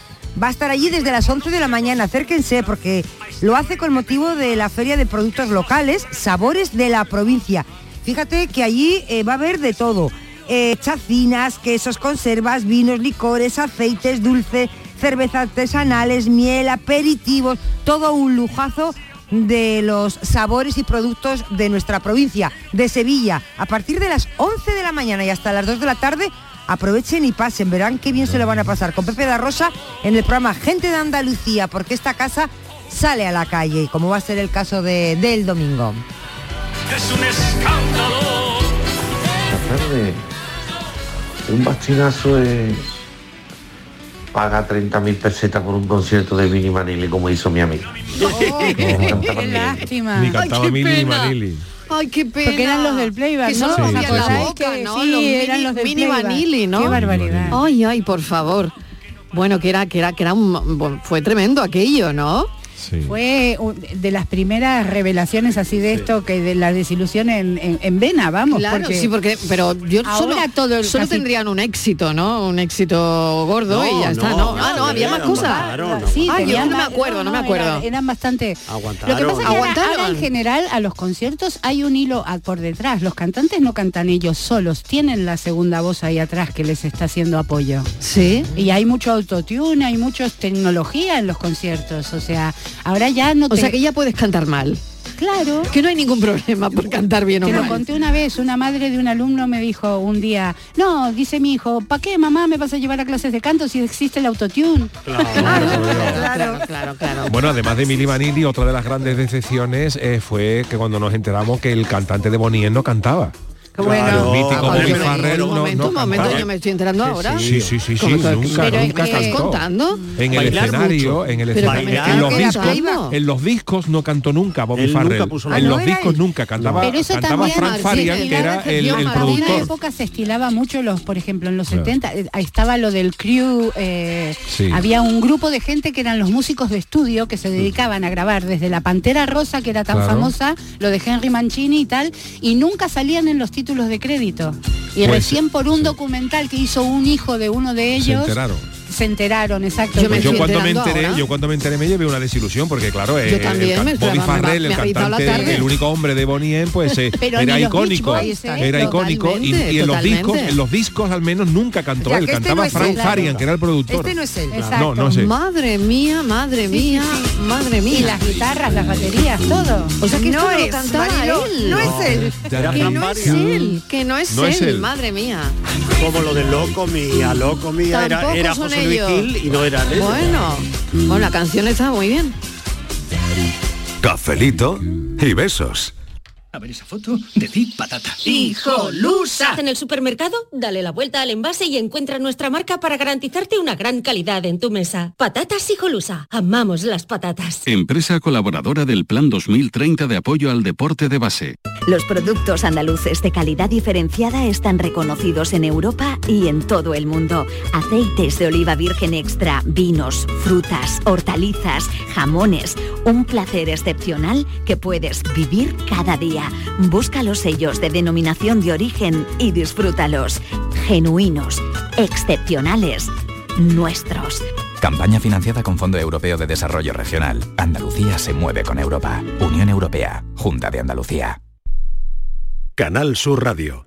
Va a estar allí desde las 11 de la mañana. Acérquense porque lo hace con motivo de la Feria de Productos Locales, Sabores de la Provincia. Fíjate que allí eh, va a haber de todo. Eh, chacinas, quesos, conservas, vinos, licores, aceites, dulce, cervezas artesanales, miel, aperitivos, todo un lujazo de los sabores y productos de nuestra provincia, de Sevilla. A partir de las 11 de la mañana y hasta las 2 de la tarde, aprovechen y pasen, verán qué bien se lo van a pasar con Pepe da Rosa en el programa Gente de Andalucía, porque esta casa sale a la calle, como va a ser el caso de, del domingo. Es un escándalo. Buenas tardes. Un bastinazo es paga 30.000 pesetas por un concierto de Vinny Manili como hizo mi amigo. Qué lástima. Ni cantaba qué Mili ni pena. Manili. Ay, qué pena. Porque eran los del playback, que ¿no? ¿Os hacían la boca, que ¿no? sí, los eran mini, los del mini vanilli, ¿no? Qué barbaridad. Ay, ay, por favor. Bueno, que era, que era, que era un, bueno, fue tremendo aquello, ¿no? Fue de las primeras revelaciones así de esto que de la desilusión en, en- en vena, vamos. Claro, sí, porque, pero yo solo, Ahora todo el- solo casi- tendrían un éxito, ¿no? Un éxito gordo No, y ya está, no, ah, no, había más cosas. Sí, ah, yo no me acuerdo, no, me acuerdo. Eran, eran bastante. Aguantaron. Lo que pasa es que ahora- Aguantaron. ahora en general a los conciertos hay un hilo a- por detrás. Los cantantes no cantan ellos solos, tienen la segunda voz ahí atrás que les está haciendo apoyo. Sí. Y hay mucho autotune, hay mucha tecnología en los conciertos. O sea, ahora ya no O te- sea que ya puedes cantar mal. Claro. Que no hay ningún problema por cantar bien o Te lo mal. conté una vez, una madre de un alumno me dijo un día, no, dice mi hijo, ¿para qué mamá me vas a llevar a clases de canto si existe el autotune? Claro, claro, claro. Bueno, además de Mili Vanilli, otra de las grandes decepciones eh, fue que cuando nos enteramos que el cantante de Bonnie no cantaba. Bueno, el mítico Ah, Bobby bueno, Farrell un momento, no un momento, cantaba. yo me estoy enterando ahora. Sí, sí, sí, sí, ¿Cómo que- nunca, pero nunca que- ¿Estás cantó. contando? En el Bailar escenario, mucho. en el escenario, en los discos, en los discos no cantó nunca Bobby Él nunca Farrell. puso la en los No discos él. nunca cantaba, Pero eso cantaba también Frank Farian, que era el, el en una productor. época se estilaba mucho los, por ejemplo, en los Claro. 70 eh, estaba lo del crew, eh, Sí. había un grupo de gente que eran los músicos de estudio que se dedicaban a grabar desde la Pantera Rosa, que era tan Claro. famosa, lo de Henry Mancini y tal, y nunca salían en los títulos de crédito. Y Pues, recién por un documental que hizo un hijo de uno de Se ellos, enteraron. Se enteraron, exacto. Pues yo cuando me enteré, yo cuando me enteré me llevé una desilusión porque claro, eh, Yo también, el Bobby Farrell, el cantante, el único hombre de Bonnie M, pues eh, era icónico, Boys, ¿eh? era icónico y, en los discos, en los discos al menos nunca cantó O sea, él, este cantaba no es Frank claro. Farian, que era el productor. Este no es él. No, no es él. Madre mía, madre mía, madre mía. Y las guitarras, las baterías, todo. O sea que esto No no lo es, cantaba Marilo, él. no es él. Que no es él, que no es No él, madre mía. Como lo del loco mía, loco mía, era, era José Luis ellos. Gil y no era él. Bueno, bueno, la canción está muy bien. Cafelito y besos. A ver esa foto, decid patata. ¡Hijolusa! En el supermercado, dale la vuelta al envase y encuentra nuestra marca para garantizarte una gran calidad en tu mesa. Patatas Hijolusa. Amamos las patatas. Empresa colaboradora del Plan 2030 de apoyo al deporte de base. Los productos andaluces de calidad diferenciada están reconocidos en Europa y en todo el mundo. Aceites de oliva virgen extra, vinos, frutas, hortalizas, jamones. Un placer excepcional que puedes vivir cada día. Busca los sellos de denominación de origen y disfrútalos. Genuinos, excepcionales, nuestros. Campaña financiada con Fondo Europeo de Desarrollo Regional. Andalucía se mueve con Europa. Unión Europea. Junta de Andalucía. Canal Sur Radio.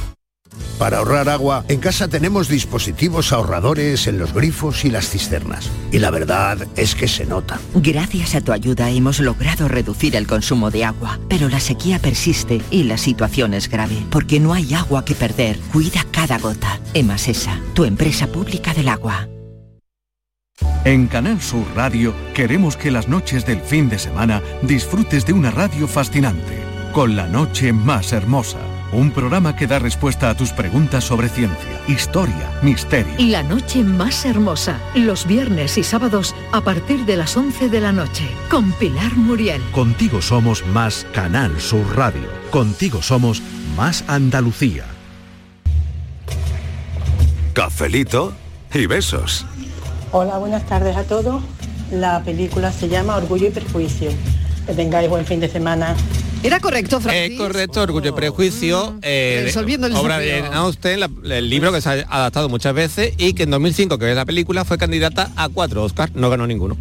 Para ahorrar agua, en casa tenemos dispositivos ahorradores en los grifos y las cisternas. Y la verdad es que se nota. Gracias a tu ayuda hemos logrado reducir el consumo de agua, pero la sequía persiste y la situación es grave, porque no hay agua que perder. Cuida cada gota. Emasesa, tu empresa pública del agua. En Canal Sur Radio queremos que las noches del fin de semana disfrutes de una radio fascinante, con la noche más hermosa. Un programa que da respuesta a tus preguntas sobre ciencia, historia, misterio. La noche más hermosa, los viernes y sábados a partir de las 11 de la noche, con Pilar Muriel. Contigo somos más Canal Sur Radio. Contigo somos más Andalucía. Cafelito y besos. Hola, buenas tardes a todos. La película se llama Orgullo y Prejuicio. Que tengáis buen fin de semana. ¿Era correcto, Francis? Es correcto, Orgullo y Prejuicio, eh, Resolviendo el obra de. Jane Austen, la- el libro que se ha adaptado muchas veces y que en 2005, que es la película, fue candidata a cuatro Oscars, no ganó ninguno.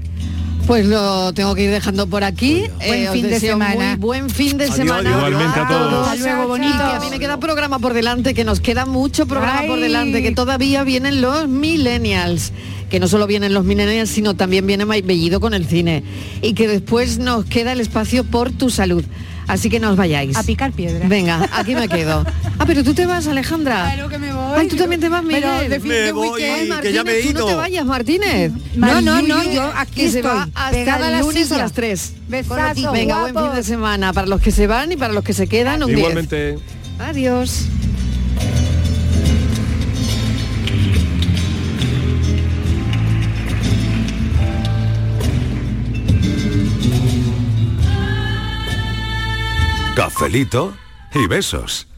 Pues lo tengo que ir dejando por aquí. Buen os fin de deseo semana. Muy buen fin de Adiós, semana. Igualmente a todos. Hasta luego, Y bonitos. que a mí me queda programa por delante, que nos queda mucho programa por Ay. delante, que todavía vienen los millennials. Que no solo vienen los millennials, sino también viene Mike Bellido con el cine. Y que después nos queda el espacio por tu salud. Así que no os vayáis. A picar piedra. Venga, aquí me quedo. Ah, pero tú te vas, Alejandra. Claro que me voy. Ay, tú también te vas, Pero Miguel. de fin de Me voy, Ay, que ya me he Martínez, tú no ido. te vayas, Martínez. No, no, no, yo aquí se va hasta a el la lunes a silla. las 3. Besazo, Venga, buen fin de semana para los que se van y para los que se quedan. Un 10. Igualmente. Adiós. Cafelito y besos.